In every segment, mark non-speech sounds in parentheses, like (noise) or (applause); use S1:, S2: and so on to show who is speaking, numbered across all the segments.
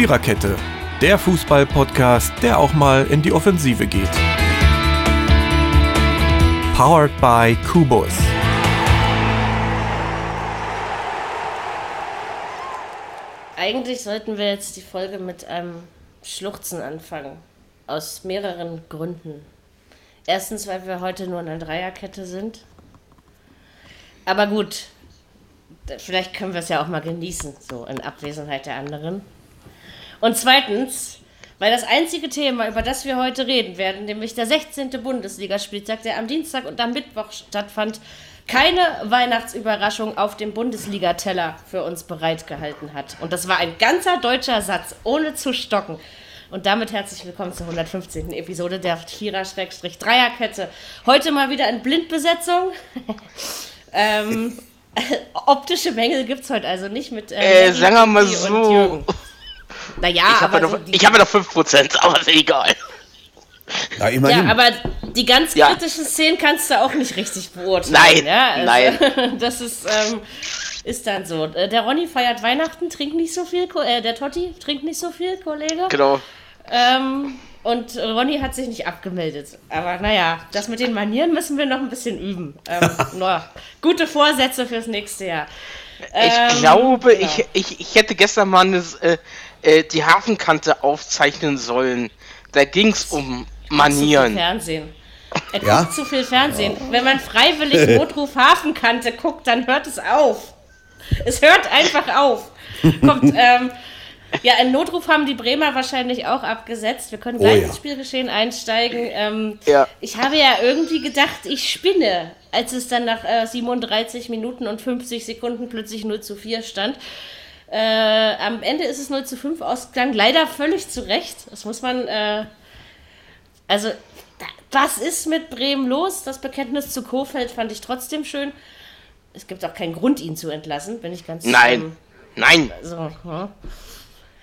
S1: Viererkette, der Fußball-Podcast, der auch mal in die Offensive geht. Powered by Kubus.
S2: Eigentlich sollten wir jetzt die Folge mit einem Schluchzen anfangen. Aus mehreren Gründen. Erstens, weil wir heute nur in einer Dreierkette sind. Aber gut, vielleicht können wir es ja auch mal genießen, so in Abwesenheit der anderen. Und zweitens, weil das einzige Thema, über das wir heute reden werden, nämlich der 16. Bundesligaspieltag, der am Dienstag und am Mittwoch stattfand, keine Weihnachtsüberraschung auf dem Bundesligateller für uns bereitgehalten hat. Und das war ein ganzer deutscher Satz, ohne zu stocken. Und damit herzlich willkommen zur 115. Episode der Vierer-Dreierkette. Heute mal wieder in Blindbesetzung. (laughs) ähm, (laughs) optische Mängel gibt es heute also nicht mit.
S3: Äh, äh sagen wir mal so.
S2: Naja,
S3: ich habe ja, noch, ich hab ja noch 5%, aber ist egal.
S2: Ja, immerhin. Ja, aber die ganz kritischen ja. Szenen kannst du auch nicht richtig beurteilen.
S3: Nein,
S2: ja? also,
S3: nein. (laughs)
S2: Das ist, ähm, ist dann so. Äh, der Ronny feiert Weihnachten, trinkt nicht so viel, äh, der Totti trinkt nicht so viel, Kollege.
S3: Genau.
S2: Ähm, und Ronny hat sich nicht abgemeldet. Aber naja, das mit den Manieren müssen wir noch ein bisschen üben. Ähm, (laughs) nur gute Vorsätze fürs nächste Jahr.
S3: ich ähm, glaube, ja. ich, ich, ich hätte gestern mal eine, äh, äh, die Hafenkante aufzeichnen sollen. Da ging es um Manieren.
S2: Fernsehen. Er ja? guckt zu viel Fernsehen. Ja. Wenn man freiwillig (laughs) Notruf Hafenkante guckt, dann hört es auf. Es hört einfach auf. Kommt, (laughs) ähm, ja, einen Notruf haben die Bremer wahrscheinlich auch abgesetzt. Wir können oh gleich oh, ja. ins Spielgeschehen einsteigen. Ähm, ja. Ich habe ja irgendwie gedacht, ich spinne, als es dann nach äh, 37 Minuten und 50 Sekunden plötzlich 0 zu 4 stand. Äh, am Ende ist es 0 zu 5 ausgegangen, leider völlig zu Recht. Das muss man. Äh, also, was ist mit Bremen los? Das Bekenntnis zu Kofeld fand ich trotzdem schön. Es gibt auch keinen Grund, ihn zu entlassen, wenn ich ganz.
S3: Nein! Ähm, Nein!
S2: So, ja.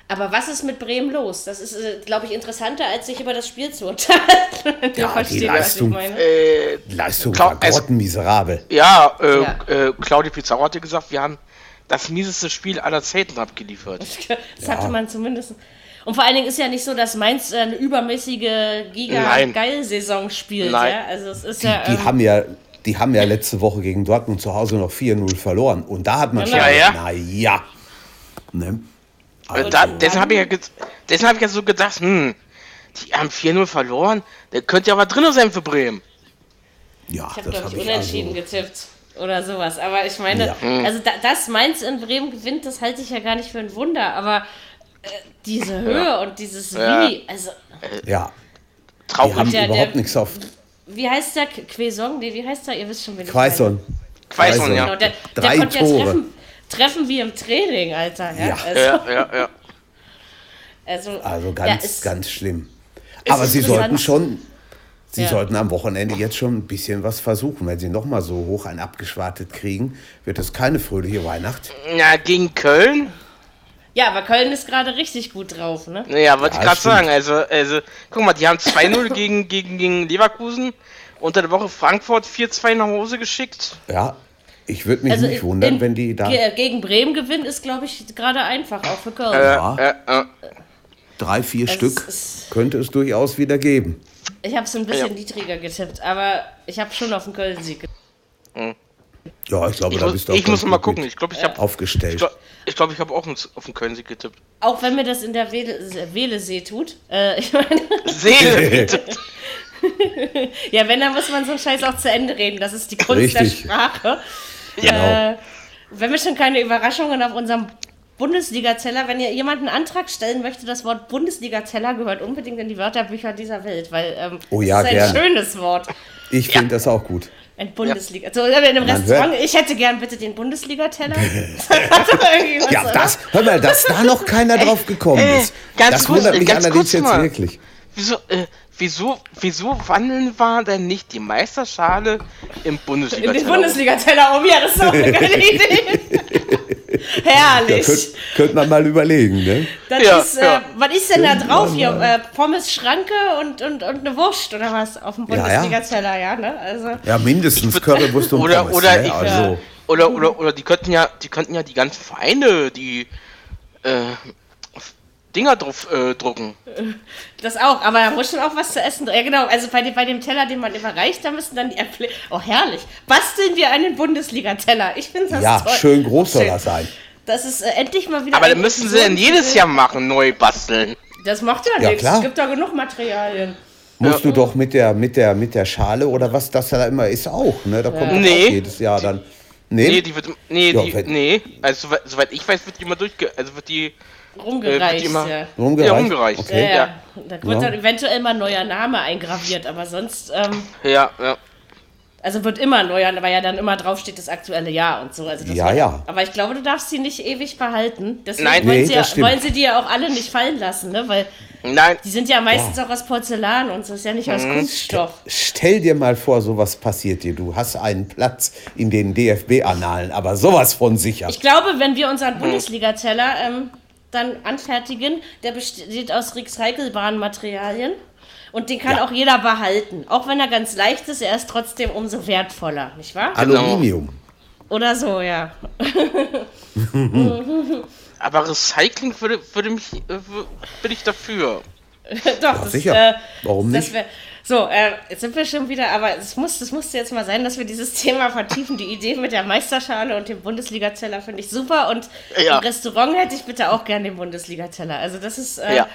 S2: Aber was ist mit Bremen los? Das ist, äh, glaube ich, interessanter, als sich über das Spiel zu (laughs) unterhalten.
S4: ja, die Leistung, äh, Leistung war also, miserabel.
S3: Ja, äh, ja. Äh, Claudio Pizarro hatte gesagt, wir haben das mieseste Spiel aller Zeiten abgeliefert.
S2: Das hatte man zumindest. Und vor allen Dingen ist ja nicht so, dass Mainz eine übermäßige Giga-Geil-Saison spielt. Nein. Ja? Also es ist
S4: die,
S2: ja,
S4: ähm, die haben ja die haben ja letzte Woche gegen Dortmund zu Hause noch 4-0 verloren. Und da hat man genau. schon, ja, ja. naja. Ne?
S3: Also, da, deshalb habe ich, ja, hab ich ja so gedacht, hm, die haben 4-0 verloren, der könnte ja was drin sein für Bremen.
S2: Ja, ich habe, glaube ich, unentschieden also... getippt oder sowas. Aber ich meine, ja. Hm. also da, dass Mainz in Bremen gewinnt, das halte ich ja gar nicht für ein Wunder. Aber äh, diese Höhe ja. und dieses ja. Wie, also.
S4: Äh, ja. Traurig. Die haben der, überhaupt der, nichts auf.
S2: Wie heißt der? Quaison? Nee, wie heißt der? Ihr wisst schon, wie
S4: Quaison.
S3: Quaison, ja.
S2: Genau, der, Drei der Tore. Ja treffen, treffen wie im Training, Alter. Ja,
S3: also, ja, ja, ja.
S4: Also, also ganz, ist, ganz schlimm. Aber sie sollten schon Sie ja. sollten am Wochenende jetzt schon ein bisschen was versuchen. Wenn Sie noch mal so hoch ein abgeschwartet kriegen, wird es keine fröhliche Weihnacht.
S3: Na, gegen Köln?
S2: Ja, aber Köln ist gerade richtig gut drauf, ne?
S3: Ja, wollte ja, ich gerade sagen. Also, also, guck mal, die haben 2-0 gegen, gegen, gegen Leverkusen. Unter der Woche Frankfurt 4-2 nach Hause geschickt.
S4: Ja, ich würde mich also nicht wundern, in, wenn die da.
S2: Gegen Bremen gewinnen ist, glaube ich, gerade einfach, auch für Köln.
S4: Äh, ja. Äh, äh. Drei, vier es Stück könnte es durchaus wieder geben.
S2: Ich habe es ein bisschen ja. niedriger getippt, aber ich habe schon auf den Köln-Sieg getippt.
S4: Hm. Ja, ich glaube,
S3: ich
S4: da bist du auch
S3: Ich muss mal gucken. Ich glaube, ich habe
S4: aufgestellt. Ich
S3: glaube, ich, glaub, ich habe auch auf den Köln-Sieg getippt.
S2: Auch wenn mir das in der Wähle-See tut. Äh, (laughs) ich meine.
S3: Seele! (laughs)
S2: ja, wenn, dann muss man so einen Scheiß auch zu Ende reden. Das ist die Kunst Richtig. der Sprache. Ja. Äh, wenn wir schon keine Überraschungen auf unserem Bundesliga-Zeller, wenn ihr jemanden einen Antrag stellen möchte, das Wort Bundesliga-Zeller gehört unbedingt in die Wörterbücher dieser Welt, weil ähm,
S4: oh ja,
S2: das ist ein gerne. schönes Wort.
S4: Ich finde ja. das auch gut.
S2: Ein Bundesliga. Ja. So, in dem Restaurant, ich hätte gern bitte den Bundesliga-Teller. (laughs)
S4: ja, das, hör mal, dass da noch keiner drauf gekommen ist. Äh, das kurz, wundert mich allerdings jetzt mal. wirklich.
S3: Wieso, äh, wieso, wieso wandeln wir denn nicht die Meisterschale im Bundesliga-Teller?
S2: In den Bundesliga-Teller um, ja, das ist auch eine (laughs) geile Idee. (laughs) Herrlich.
S4: Ja, könnte könnt man mal überlegen, ne?
S2: Das ja, ist, äh, ja. Was ist denn da drauf hier? Äh, Pommes, Schranke und, und, und eine Wurst oder was? Auf dem Bundesliga-Teller, ja, ne? Also.
S4: Ja, mindestens Currywurst und
S3: oder,
S4: Pommes.
S3: Oder, ne? also. oder, oder, oder die könnten ja, die könnten ja die ganzen Vereine, die äh, Dinger drauf äh, drucken.
S2: Das auch, aber da muss schon auch was zu essen. Ja, genau. Also bei, bei dem Teller, den man überreicht, da müssen dann die Äpfel. Oh, herrlich. Basteln wir einen Bundesliga-Teller. Ich finde das
S4: ja,
S2: toll.
S4: Ja, schön groß soll das sein.
S2: Das ist äh, endlich mal wieder.
S3: Aber dann müssen sie dann jedes Jahr machen, neu basteln.
S2: Das macht ja, ja nichts. Es gibt da genug Materialien.
S4: Musst ja. du doch mit der, mit, der, mit der Schale oder was das da immer ist auch, ne? Da kommt nee. auch jedes Jahr dann.
S3: Nee, nee die wird. Nee, ja, die, nee. Also soweit, soweit ich weiß, wird die immer durchge. Also wird die.
S2: Rumgereicht, äh, immer,
S3: ja. Rumgereicht? Ja, rumgereicht.
S2: Okay. Ja, ja. Da wird dann eventuell mal ein neuer Name eingraviert, aber sonst. Ähm,
S3: ja, ja.
S2: Also wird immer neu, weil ja dann immer draufsteht das aktuelle Jahr und so. Also
S4: ja, war, ja.
S2: Aber ich glaube, du darfst sie nicht ewig behalten. Deswegen
S3: Nein,
S2: wollen,
S3: nee,
S2: sie ja, wollen sie die ja auch alle nicht fallen lassen, ne? Weil
S3: Nein.
S2: die sind ja meistens ja. auch aus Porzellan und so ist ja nicht aus mhm. Kunststoff.
S4: Stell dir mal vor, sowas passiert dir. Du hast einen Platz in den DFB-Annalen, aber sowas von sicher.
S2: Ich glaube, wenn wir unseren mhm. Bundesliga-Teller ähm, dann anfertigen, der besteht aus recycelbaren Materialien. Und den kann ja. auch jeder behalten. Auch wenn er ganz leicht ist, er ist trotzdem umso wertvotter, nicht wahr?
S4: Aluminium.
S2: Oder so, ja. (laughs)
S3: Aber Recycling würde, würde mich, äh, bin ich dafür. (laughs)
S2: Doch, ja, das,
S4: sicher. Äh, Warum nicht?
S2: Wär, so, äh, jetzt sind wir schon wieder, aber es muss, das musste jetzt mal sein, dass wir dieses (laughs) Thema vertiefen. Die Idee mit der Meisterschale und dem Bundesliga-Teller finde ich super. Und ja. im Restaurant hätte ich bitte auch gern den Bundesliga-Teller. Also das ist, äh, ja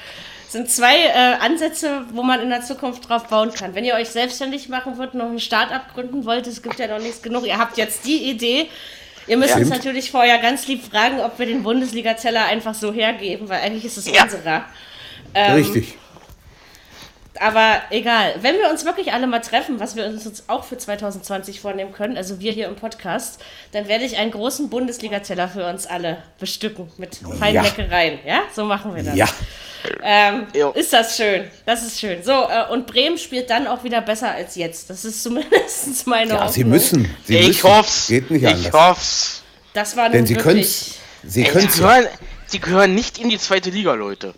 S2: sind zwei äh, Ansätze, wo man in der Zukunft drauf bauen kann. Wenn ihr euch selbstständig machen wollt, noch ein Start-up gründen wollt, es gibt ja noch nichts genug. Ihr habt jetzt die Idee. Ihr müsst ja. uns natürlich vorher ganz lieb fragen, ob wir den Bundesliga-Teller einfach so hergeben, weil eigentlich ist es ja. unserer.
S4: Ähm, Richtig.
S2: Aber egal, wenn wir uns wirklich alle mal treffen, was wir uns auch für 2020 vornehmen können, also wir hier im Podcast, dann werde ich einen großen Bundesliga-Teller für uns alle bestücken mit feinen Leckereien. Ja, so machen wir das.
S4: Ja.
S2: Ähm, ist das schön. Das ist schön. So, äh, und Bremen spielt dann auch wieder besser als jetzt. Das ist zumindest meine
S4: Ja,
S2: Hoffnung.
S4: sie müssen. Sie
S3: ich
S4: müssen.
S3: hoff's.
S4: Geht nicht anders.
S3: Ich hoff's.
S2: Das war
S4: Denn sie können
S3: Sie können die, gehören, die gehören nicht in die zweite Liga, Leute.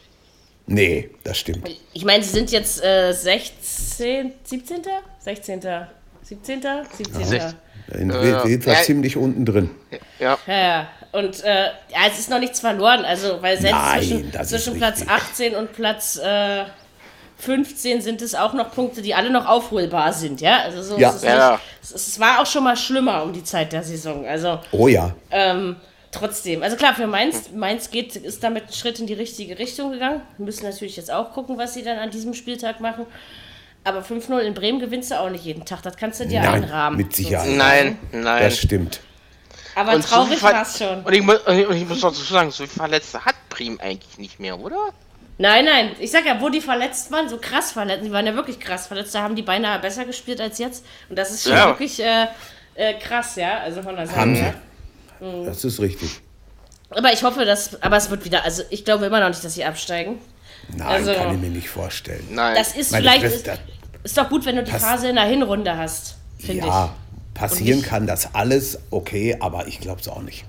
S4: Nee, das stimmt.
S2: Ich meine, sie sind jetzt äh, 16, 17., 16., 17., 17. Ja.
S4: In, äh, jedenfalls ja, ziemlich unten drin.
S3: Ja.
S2: Ja, ja. Und äh, ja, es ist noch nichts verloren. Also, weil selbst
S4: Nein,
S2: zwischen, zwischen Platz 18 und Platz äh, 15 sind es auch noch Punkte, die alle noch aufholbar sind. Ja, also so
S4: ja.
S2: Es,
S3: ja.
S2: Nicht, es, es, war auch schon mal schlimmer um die Zeit der Saison. Also,
S4: oh ja.
S2: Ähm, trotzdem. Also klar, für Mainz, Mainz geht, ist damit ein Schritt in die richtige Richtung gegangen. Wir müssen natürlich jetzt auch gucken, was sie dann an diesem Spieltag machen. Aber 5-0 in Bremen gewinnst du auch nicht jeden Tag. Das kannst du dir
S4: nein,
S2: einrahmen.
S4: Mit Sicherheit.
S3: Nein, nein.
S4: Das stimmt.
S2: Aber und traurig war es schon.
S3: Und ich, muss, und ich muss dazu sagen, so viele Verletzte hat Prim eigentlich nicht mehr, oder?
S2: Nein, nein. Ich sag ja, wo die verletzt waren, so krass verletzt, die waren ja wirklich krass verletzt, da haben die beinahe besser gespielt als jetzt. Und das ist schon ja. wirklich äh, äh, krass, ja. Also von der Seite.
S4: Haben sie. Mhm. Das ist richtig.
S2: Aber ich hoffe, dass. Aber es wird wieder. Also ich glaube immer noch nicht, dass sie absteigen.
S4: Nein, also, kann ich mir nicht vorstellen.
S2: Nein. Das ist Meine vielleicht. Ist, ist, doch gut, wenn du die Phase in der Hinrunde hast, finde ja. ich.
S4: Passieren kann das alles, okay, aber ich glaube es auch nicht.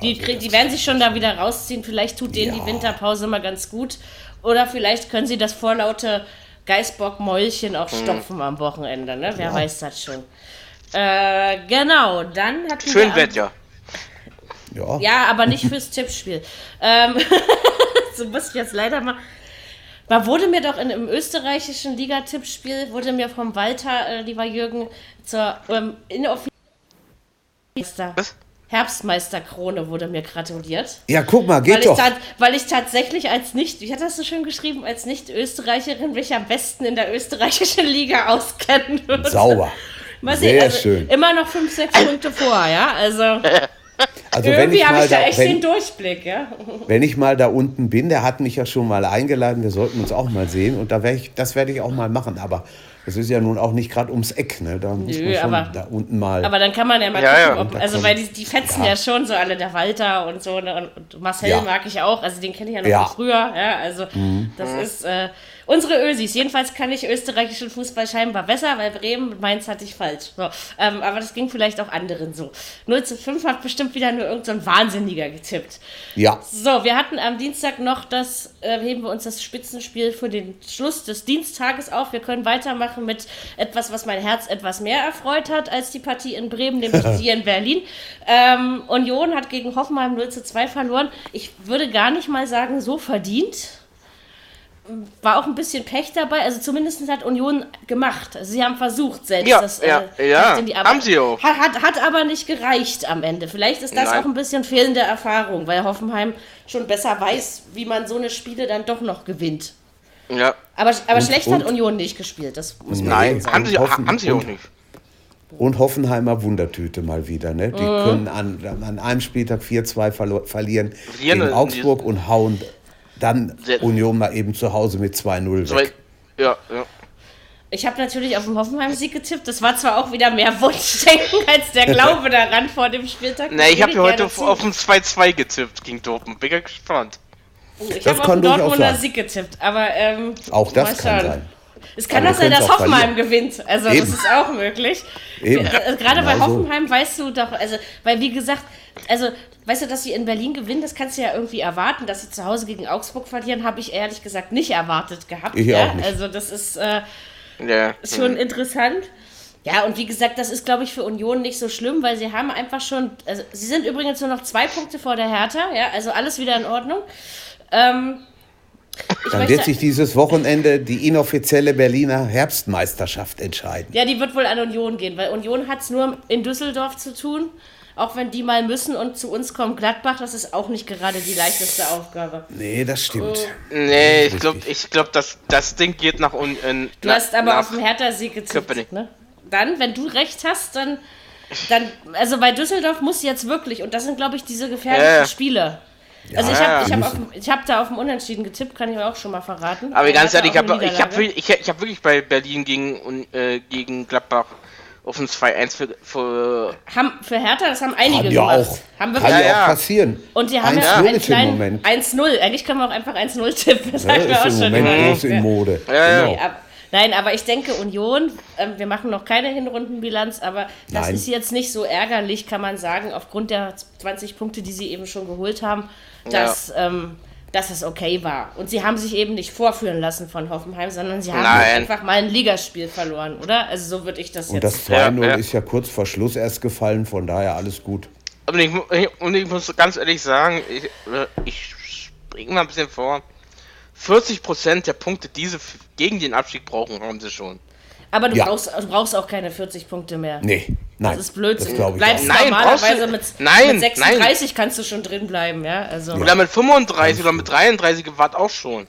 S2: Die, also die werden sich schon da wieder rausziehen. Vielleicht tut denen ja. die Winterpause mal ganz gut. Oder vielleicht können sie das vorlaute Geißbock-Mäulchen auch mhm. stopfen mhm. am Wochenende. Ne? Wer ja. weiß das schon. Äh, genau, dann hat
S3: Schön Wetter.
S2: Ja. ja, aber nicht fürs Tippspiel. (laughs) ähm, (laughs) so muss ich jetzt leider mal. Da wurde mir doch in, im österreichischen Liga-Tippspiel, wurde mir vom Walter, äh, lieber Jürgen, zur ähm, inoffiziellen Herbstmeisterkrone wurde mir gratuliert.
S4: Ja, guck mal, geht
S2: weil
S4: doch.
S2: Ich weil ich tatsächlich als nicht, wie hat das so schön geschrieben, als Nicht-Österreicherin mich am besten in der österreichischen Liga auskennen würde.
S4: Sauber.
S2: Mal sehen, Sehr also schön. Immer noch 5, 6 Punkte vor, ja, also... (laughs)
S4: Also Irgendwie
S2: habe ich da, echt
S4: wenn,
S2: den Durchblick, ja. (laughs)
S4: Wenn ich mal da unten bin, der hat mich ja schon mal eingeladen, wir sollten uns auch mal sehen und da ich, das werde ich auch mal machen, aber das ist ja nun auch nicht gerade ums Eck, ne? Da muss Nö, man schon aber, da unten mal.
S2: Aber dann kann man ja mal ja, gucken, ob, also weil die, die fetzen ja. ja. schon so alle, der Walter und so, ne? und Marcel mag ich auch, also den kenne ich ja noch von früher, ja, also mhm. das ist, äh, Unsere Ösis. Jedenfalls kann ich österreichischen Fußball scheinbar besser, weil Bremen und Mainz hatte ich falsch. So, ähm, aber das ging vielleicht auch anderen so. 0 zu 5 hat bestimmt wieder nur irgendein so Wahnsinniger getippt.
S4: Ja.
S2: So, wir hatten am Dienstag noch das, äh, heben wir uns das Spitzenspiel für den Schluss des Dienstages auf. Wir können weitermachen mit etwas, was mein Herz etwas mehr erfreut hat als die Partie in Bremen, nämlich die (laughs) in Berlin. Ähm, Union hat gegen Hoffenheim 0 zu 2 verloren. Ich würde gar nicht mal sagen, so verdient war auch ein bisschen Pech dabei. Also zumindest hat Union gemacht. Also sie haben versucht selbst.
S3: Ja,
S2: das,
S3: ja,
S2: äh,
S3: ja.
S2: in die
S3: haben sie auch.
S2: Hat, hat, hat, aber nicht gereicht am Ende. Vielleicht ist das
S3: Nein.
S2: auch ein bisschen fehlende Erfahrung, weil Hoffenheim schon besser weiß, wie man so eine Spiele dann doch noch gewinnt.
S3: Ja.
S2: Aber, aber
S4: Und-
S2: schlecht
S4: und-
S2: hat Union nicht gespielt. Das muss man
S3: Nein,
S2: sagen.
S3: haben sie,
S4: Hoffen-
S3: haben sie auch
S4: und-
S3: nicht.
S4: Und Hoffenheimer Wundertüte mal wieder. Ne?
S2: Mhm.
S4: Die können an, an einem Spieltag 4-2 verlo- verlieren
S3: in
S4: Augsburg und hauen dann
S3: Sehr-
S4: Union mal eben zu Hause mit 2-0
S3: So weit-
S4: weg.
S3: Ja, ja.
S2: Ich habe natürlich auf den Hoffenheim-Sieg getippt. Das war zwar auch wieder mehr Wunschdenken (laughs) als der Glaube daran vor dem Spieltag.
S3: Ne, ich habe ja heute auf, auf ein 2-2 getippt gegen Dortmund. Bin ja gespannt.
S2: Ich habe auf den Dortmunder. Sieg getippt. Aber ähm,
S4: Auch das kann sein.
S2: Es kann auch sein, dass Hoffenheim gewinnt. Also
S4: Eben.
S2: das ist auch möglich.
S4: Eben.
S2: Äh, Gerade bei
S4: Genau so.
S2: Hoffenheim weißt du doch, also, weil wie gesagt, also weißt du, dass sie in Berlin gewinnen, das kannst du ja irgendwie erwarten. Dass sie zu Hause gegen Augsburg verlieren, habe ich ehrlich gesagt nicht erwartet gehabt.
S4: Ich
S2: ja?
S4: auch nicht.
S2: Also das ist äh,
S3: Ja.
S2: schon interessant. Ja, und wie gesagt, das ist, glaube ich, für Union nicht so schlimm, weil sie haben einfach schon, also sie sind übrigens nur noch zwei Punkte vor der Hertha, ja, also alles wieder in Ordnung. Ähm,
S4: Dann
S2: möchte-
S4: wird sich dieses Wochenende die inoffizielle Berliner Herbstmeisterschaft entscheiden.
S2: Ja, die wird wohl an Union gehen, weil Union hat es nur in Düsseldorf zu tun. Auch wenn die mal müssen und zu uns kommt Gladbach, das ist auch nicht gerade die leichteste Aufgabe.
S4: Nee, das stimmt.
S3: Nee, ich glaube, ich glaub, das, das Ding geht nach unten.
S2: Du hast aber auf den Hertha-Sieg getippt, ne? Dann, wenn du recht hast, dann, dann, also bei Düsseldorf muss jetzt wirklich, und das sind, glaube ich, diese gefährlichen
S3: Ja, ja.
S2: Spiele. Also ich
S3: Ja,
S2: habe ich hab auf- ich hab da auf dem Unentschieden getippt, kann ich euch auch schon mal verraten.
S3: Aber ganz ehrlich, ich habe ich hab, ich, ich hab wirklich bei Berlin gegen, und, äh, gegen Gladbach auf ein 2-1 für, für.
S2: Haben, für Hertha, das haben einige
S4: Kann ja
S2: gemacht.
S4: auch,
S2: Haben
S4: kann
S2: wirklich,
S4: ja
S3: Ja,
S4: auch
S3: ja.
S4: passieren.
S2: Und die haben ja
S4: 1-0
S2: einen
S4: ist im
S2: kleinen
S4: Moment.
S2: 1-0. Eigentlich können wir auch einfach 1-0 tippen. Das
S4: Ja,
S2: haben wir auch
S4: ist im
S2: schon
S4: Moment groß in Mode.
S3: Ja, ja.
S4: Genau.
S2: Ab, nein, aber ich denke Union, ähm, wir machen noch keine Hinrundenbilanz, aber das
S4: Nein.
S2: ist jetzt nicht so ärgerlich, kann man sagen, aufgrund der 20 Punkte, die sie eben schon geholt haben, dass, ähm, dass es okay war. Und sie haben sich eben nicht vorführen lassen von Hoffenheim, sondern sie haben einfach mal ein Ligaspiel verloren, oder? Also so würde ich das
S4: Und
S2: jetzt.
S4: das 2-0
S3: Ja, ja.
S4: ist ja kurz vor Schluss erst gefallen, von daher alles gut.
S3: Und ich, mu- und ich muss ganz ehrlich sagen, ich, äh, ich springe mal ein bisschen vor. 40% der Punkte, die sie gegen den Abstieg brauchen, haben sie schon.
S2: aber du,
S4: Ja.
S2: brauchst, du brauchst auch keine 40 Punkte mehr.
S4: Nee, nein.
S2: Das ist Blödsinn.
S4: Das glaube
S2: du
S4: ich
S2: bleibst.
S3: Nein,
S2: normalerweise
S3: du-
S2: mit,
S3: Nein,
S2: mit 36 kannst du schon drin bleiben, ja. Also
S3: Oder mit 35 oder mit 33 gewahrt auch schon.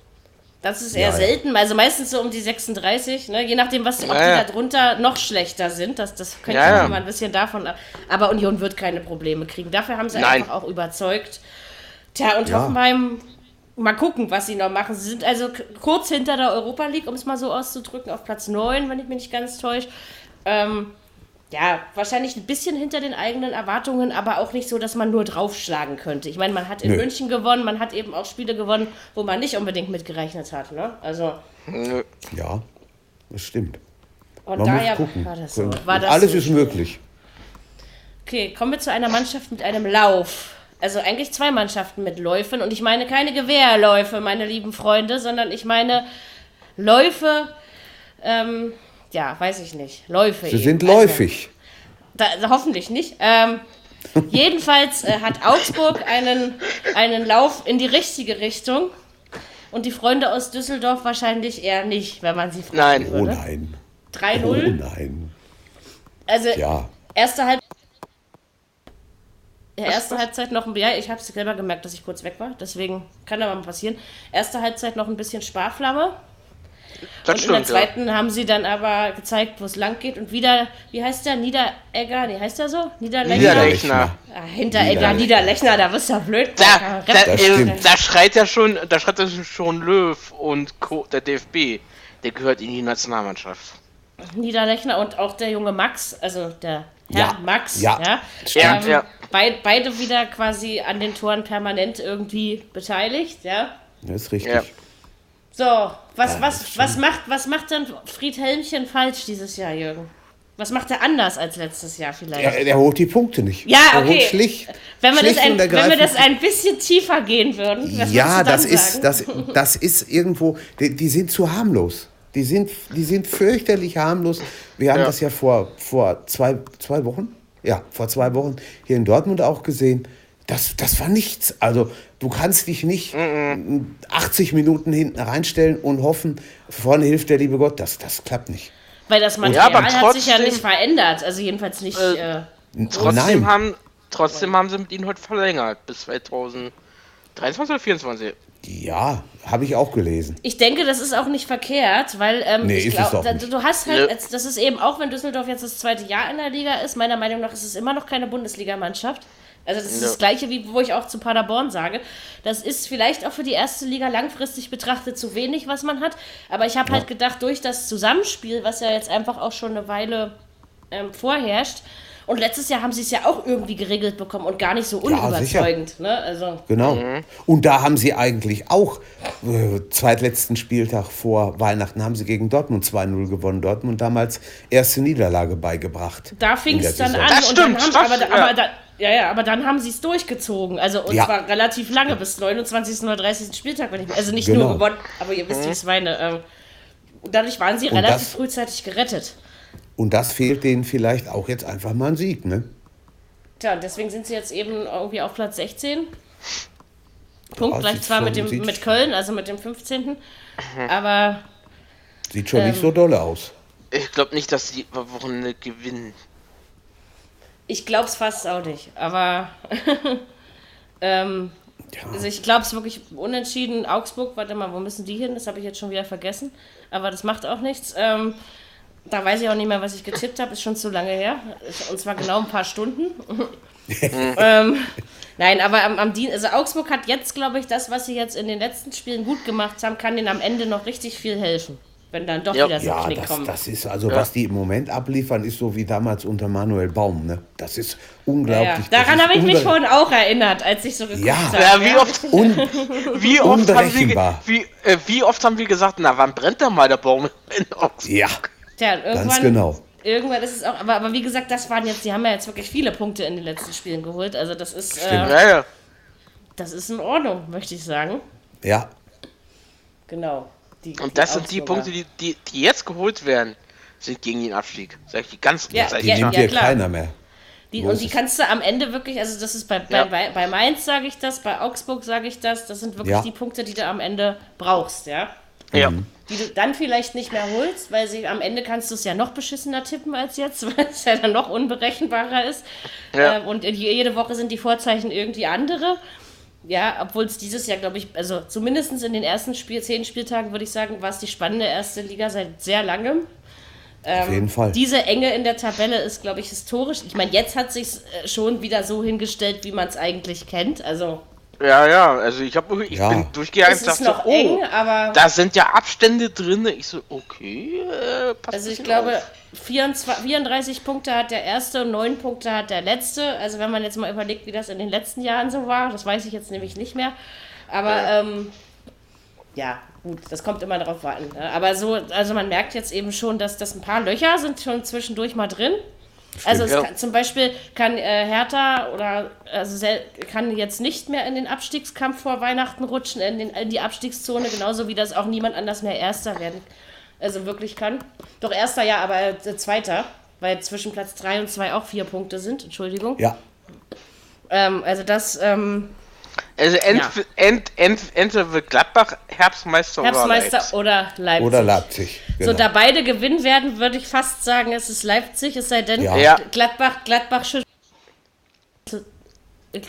S2: das ist eher
S4: Ja,
S2: selten, also meistens so um die 36, ne? je nachdem, was ob
S3: Ja,
S2: die
S3: ja.
S2: da drunter noch schlechter sind. Das, das könnte
S3: Ja, ja.
S2: immer ein bisschen davon ab. Aber Union wird keine Probleme kriegen. Dafür haben sie
S3: Nein.
S2: einfach auch überzeugt. Tja, und
S4: Ja.
S2: Hoffenheim, mal gucken, was sie noch machen. Sie sind also kurz hinter der Europa League, um es mal so auszudrücken, auf Platz 9, wenn ich mich nicht ganz täusche. Ähm, ja, wahrscheinlich ein bisschen hinter den eigenen Erwartungen, aber auch nicht so, dass man nur draufschlagen könnte. Ich meine, man hat in
S4: Nö.
S2: München gewonnen, man hat eben auch Spiele gewonnen, wo man nicht unbedingt mitgerechnet hat. Ne? Also.
S4: Ja, das stimmt.
S2: und
S4: Man
S2: daher
S4: muss gucken.
S2: war das so. War das
S4: Alles
S2: so
S4: ist möglich.
S2: Okay, kommen wir zu einer Mannschaft mit einem Lauf. Also eigentlich zwei Mannschaften mit Läufen. Und ich meine keine Gewehrläufe, meine lieben Freunde, sondern ich meine Läufe, ähm, ja, weiß ich nicht. Läufe.
S4: Sie
S2: eben.
S4: sind
S2: Also,
S4: läufig.
S2: da, hoffentlich nicht. Ähm, jedenfalls äh, hat Augsburg einen, einen Lauf in die richtige Richtung. Und die Freunde aus Düsseldorf wahrscheinlich eher nicht, wenn man sie fragen
S3: Nein.
S4: Oh
S2: würde.
S4: nein. Oh
S2: 3-0.
S4: nein.
S2: Also
S4: Ja.
S2: erste Halb ja, erste Halbzeit noch ein ja, ich habe es selber gemerkt, dass ich kurz weg war, deswegen kann aber mal passieren. Erste Halbzeit noch ein bisschen Sparflamme.
S3: Das
S2: und in der
S3: stimmt, ja.
S2: zweiten haben sie dann aber gezeigt, wo es lang geht und wieder, wie heißt der? Niederegger, nee, heißt der so? Niederlechner?
S3: Niederlechner.
S2: Ah, Hinteregger, Niederlechner, da bist du ja blöd.
S3: Da, da,
S4: Das
S3: äh,
S4: stimmt.
S3: da schreit ja schon, da schreit ja schon Löw und Co., der DFB. Der gehört in die Nationalmannschaft.
S2: Niederlechner und auch der junge Max, also der
S4: Ja,
S2: Max,
S4: ja,
S2: ja,
S3: stimmt. Ja.
S2: Beid, beide wieder quasi an den Toren permanent irgendwie beteiligt, ja.
S4: Das ist richtig.
S3: Ja.
S2: So, was,
S4: Ja,
S2: was, was, macht, was macht denn Friedhelmchen falsch dieses Jahr, Jürgen? Was macht er anders als letztes Jahr vielleicht?
S4: Er, er holt die Punkte nicht.
S2: Ja,
S4: Er
S2: okay.
S4: schlicht,
S2: wenn, wir das ein, wenn wir das ein bisschen tiefer gehen würden, was
S4: ja,
S2: dann
S4: das ist,
S2: sagen?
S4: das, das ist irgendwo, die, die sind zu harmlos. Die sind, die sind fürchterlich harmlos. Wir haben
S3: Ja.
S4: das ja vor, vor zwei, zwei Wochen, ja, vor zwei Wochen hier in Dortmund auch gesehen. Das, das war nichts. Also du kannst dich nicht mm -mm. 80 Minuten hinten reinstellen und hoffen, vorne hilft der liebe Gott. Das, das klappt nicht.
S2: Weil das Material ja, hat sich ja nicht verändert. Also jedenfalls nicht. Äh,
S3: äh, trotzdem, Nein. Haben, trotzdem haben sie mit ihnen heute verlängert bis 2023 oder 2024.
S4: Ja, habe ich auch gelesen.
S2: Ich denke, das ist auch nicht verkehrt, weil ähm, nee, ich glaube, du hast halt, ja. das ist eben auch, wenn Düsseldorf jetzt das zweite Jahr in der Liga ist, meiner Meinung nach ist es immer noch keine Bundesligamannschaft. Also das ist ja. das gleiche, wie wo ich auch zu Paderborn sage. Das ist vielleicht auch für die erste Liga langfristig betrachtet zu wenig, was man hat. Aber ich habe ja. halt gedacht, durch das Zusammenspiel, was ja jetzt einfach auch schon eine Weile ähm, vorherrscht, und letztes Jahr haben sie es ja auch irgendwie geregelt bekommen und gar nicht so unüberzeugend. Ja, ne? also,
S4: genau. Mhm. Und da haben sie eigentlich auch äh, zweitletzten Spieltag vor Weihnachten haben sie gegen Dortmund 2-0 gewonnen. Dortmund damals erste Niederlage beigebracht.
S2: Da fing es dann an. Das und stimmt, dann haben, aber, aber, da, ja, ja, aber dann haben sie es durchgezogen. Also und ja. zwar relativ lange, bis 29. oder 30. Spieltag, wenn ich Also nicht genau. nur gewonnen, aber ihr wisst, wie ich es meine. Ähm, dadurch waren sie und relativ das, frühzeitig gerettet.
S4: Und das fehlt denen vielleicht auch jetzt einfach mal ein Sieg, ne?
S2: Tja, und deswegen sind sie jetzt eben irgendwie auf Platz 16. Punkt gleich zwar mit, dem, mit Köln, also mit dem 15. Aber.
S4: Sieht schon ähm, nicht so dolle aus.
S3: Ich glaube nicht, dass sie Wochenende gewinnen.
S2: Ich glaube es fast auch nicht, aber (laughs) ähm, ja. also ich glaube es wirklich unentschieden. Augsburg, warte mal, wo müssen die hin? Das habe ich jetzt schon wieder vergessen, aber das macht auch nichts. Ähm, da weiß ich auch nicht mehr, was ich getippt habe, ist schon zu lange her. Und zwar genau ein paar Stunden. (laughs) ähm, nein, aber am, am Dienst, also Augsburg hat jetzt, glaube ich, das, was sie jetzt in den letzten Spielen gut gemacht haben, kann denen am Ende noch richtig viel helfen wenn dann doch ja. wieder so
S4: ja, Knick das, kommt. das ist also, ja. was die im Moment abliefern, ist so wie damals unter Manuel Baum. Ne? Das ist unglaublich.
S2: Ja, Daran habe ich mich vorhin auch erinnert, als ich so geguckt
S3: ja. habe. Ja, wie oft, Un (laughs) wie, oft haben wir, wie, äh, wie oft haben wir gesagt, na, wann brennt denn mal der Baum in
S4: Ja, Tja, ganz genau.
S2: Irgendwann ist es auch, aber, aber wie gesagt, das waren jetzt, die haben ja jetzt wirklich viele Punkte in den letzten Spielen geholt. Also das ist, äh, ja, ja. das ist in Ordnung, möchte ich sagen.
S4: Ja.
S2: Genau.
S3: Die, und das sind die Punkte, die, die, die jetzt geholt werden, sind gegen den Abstieg. Sag ich die ganz
S4: ja, die ja, nimmt ja, dir keiner mehr.
S2: Die, und die kannst du am Ende wirklich, also das ist bei, bei, bei, bei Mainz sage ich das, bei Augsburg sage ich das, das sind wirklich die Punkte, die du am Ende brauchst, ja.
S3: Ja. Mhm.
S2: Die du dann vielleicht nicht mehr holst, weil sie am Ende kannst du es ja noch beschissener tippen als jetzt, (laughs) weil es ja dann noch unberechenbarer ist. Ja. Äh, und jede Woche sind die Vorzeichen irgendwie andere. Ja, obwohl es dieses Jahr, glaube ich, also zumindest in den ersten Spiel, zehn Spieltagen, würde ich sagen, war es die spannende erste Liga seit sehr langem.
S4: Ähm, Auf jeden Fall.
S2: Diese Enge in der Tabelle ist, glaube ich, historisch. Ich meine, jetzt hat sich äh, schon wieder so hingestellt, wie man es eigentlich kennt. Also.
S3: Ja, ja, also ich, hab, ich ja. bin durchgegangen und dachte, noch oh, eng, aber da sind ja Abstände drin. Ich so, okay,
S2: äh, passt Also ich glaube, auf. 24, 34 Punkte hat der erste und 9 Punkte hat der letzte. Also wenn man jetzt mal überlegt, wie das in den letzten Jahren so war, das weiß ich jetzt nämlich nicht mehr. Aber ja, ähm, ja gut, das kommt immer darauf an. Ne? Aber so, also man merkt jetzt eben schon, dass das ein paar Löcher sind schon zwischendurch mal drin. Also ja. kann, zum Beispiel kann äh, Hertha oder also kann jetzt nicht mehr in den Abstiegskampf vor Weihnachten rutschen, in, den, in die Abstiegszone, genauso wie das auch niemand anders mehr Erster werden also wirklich kann. Doch erster ja, aber äh, zweiter, weil zwischen Platz 3 und 2 auch vier Punkte sind, Entschuldigung.
S4: Ja.
S2: Ähm, also das. Ähm,
S3: also ent, ja. ent, ent, entweder wird Gladbach Herbstmeister,
S2: Herbstmeister oder Leipzig.
S4: Oder Leipzig.
S2: Genau. So, da beide gewinnen werden, würde ich fast sagen, es ist Leipzig, es sei denn, ja. Gladbach, Gladbach schüttelt.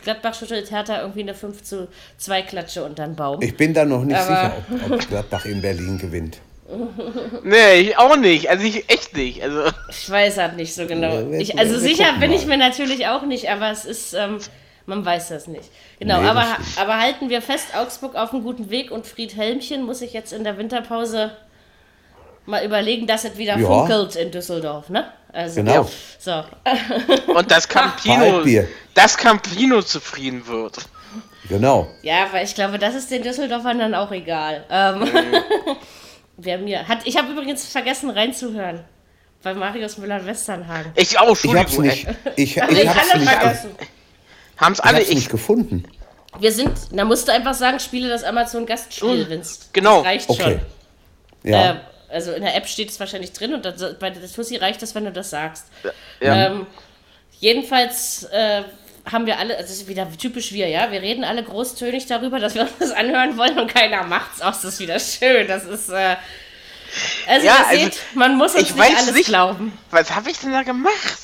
S2: Gladbach schüttelt Hertha irgendwie eine 5 zu 2 Klatsche und dann Baum.
S4: Ich bin da noch nicht Aber sicher, ob, ob Gladbach in Berlin gewinnt
S3: nee, ich auch nicht. Also ich echt nicht. Also.
S2: Ich weiß halt nicht so genau. Ich, also sicher bin ich mir natürlich auch nicht, aber es ist, ähm, man weiß das nicht. Genau, nee, aber, aber halten wir fest, Augsburg auf einem guten Weg und Friedhelmchen muss ich jetzt in der Winterpause mal überlegen, dass es wieder ja. funkelt in Düsseldorf, ne?
S4: Also, genau.
S2: So. (laughs)
S3: Und das Campino, das Campino zufrieden wird.
S4: Genau.
S2: Ja, weil ich glaube, das ist den Düsseldorfern dann auch egal. Ähm. Mhm. (laughs) Wer mir hat, ich habe übrigens vergessen reinzuhören bei Marius Müller-Westernhagen.
S3: Ich auch,
S4: Ich hab's nicht. Ich, ich, ich hab's nicht vergessen.
S3: Haben's alle
S4: ich nicht gefunden.
S2: Wir sind, da musst du einfach sagen, spiele das Amazon Gastspiel, mhm.
S3: Genau.
S2: Das reicht
S4: okay.
S2: schon. Ja. Äh, also in der App steht es wahrscheinlich drin und das, bei der Tussi reicht das, wenn du das sagst. Ja. Ähm, jedenfalls äh, haben wir alle, also das ist wieder typisch wir, ja, wir reden alle großtönig darüber, dass wir uns das anhören wollen und keiner macht's auch, das ist wieder schön, das ist, äh, also ja, ihr also, seht, man muss uns nicht alles nicht, glauben.
S3: Was habe ich denn da gemacht?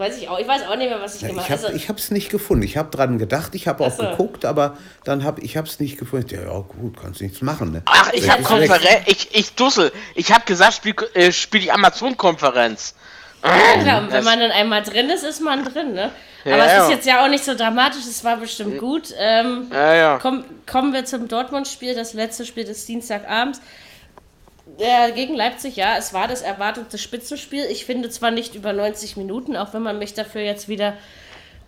S2: Weiß ich auch. Ich weiß auch nicht mehr, was ich ja, gemacht
S4: habe. Ich habe es nicht gefunden. Ich habe dran gedacht, ich habe auch so. geguckt, aber dann habe ich es nicht gefunden. Ja, ja, gut, kannst nichts machen. Ne?
S3: Ach, ich habe Konferenz. Ich, ich dussel. Ich habe gesagt, spiel, äh, spiel die Amazon-Konferenz.
S2: Ja, klar, und wenn man dann einmal drin ist, ist man drin, ne? Ja, aber es ist jetzt ja auch nicht so dramatisch, es war bestimmt gut. Ähm, ja, ja. Komm, kommen wir zum Dortmund-Spiel, das letzte Spiel des Dienstagabends. Äh, gegen Leipzig, ja, es war das erwartete Spitzenspiel. Ich finde zwar nicht über 90 Minuten, auch wenn man mich dafür jetzt wieder.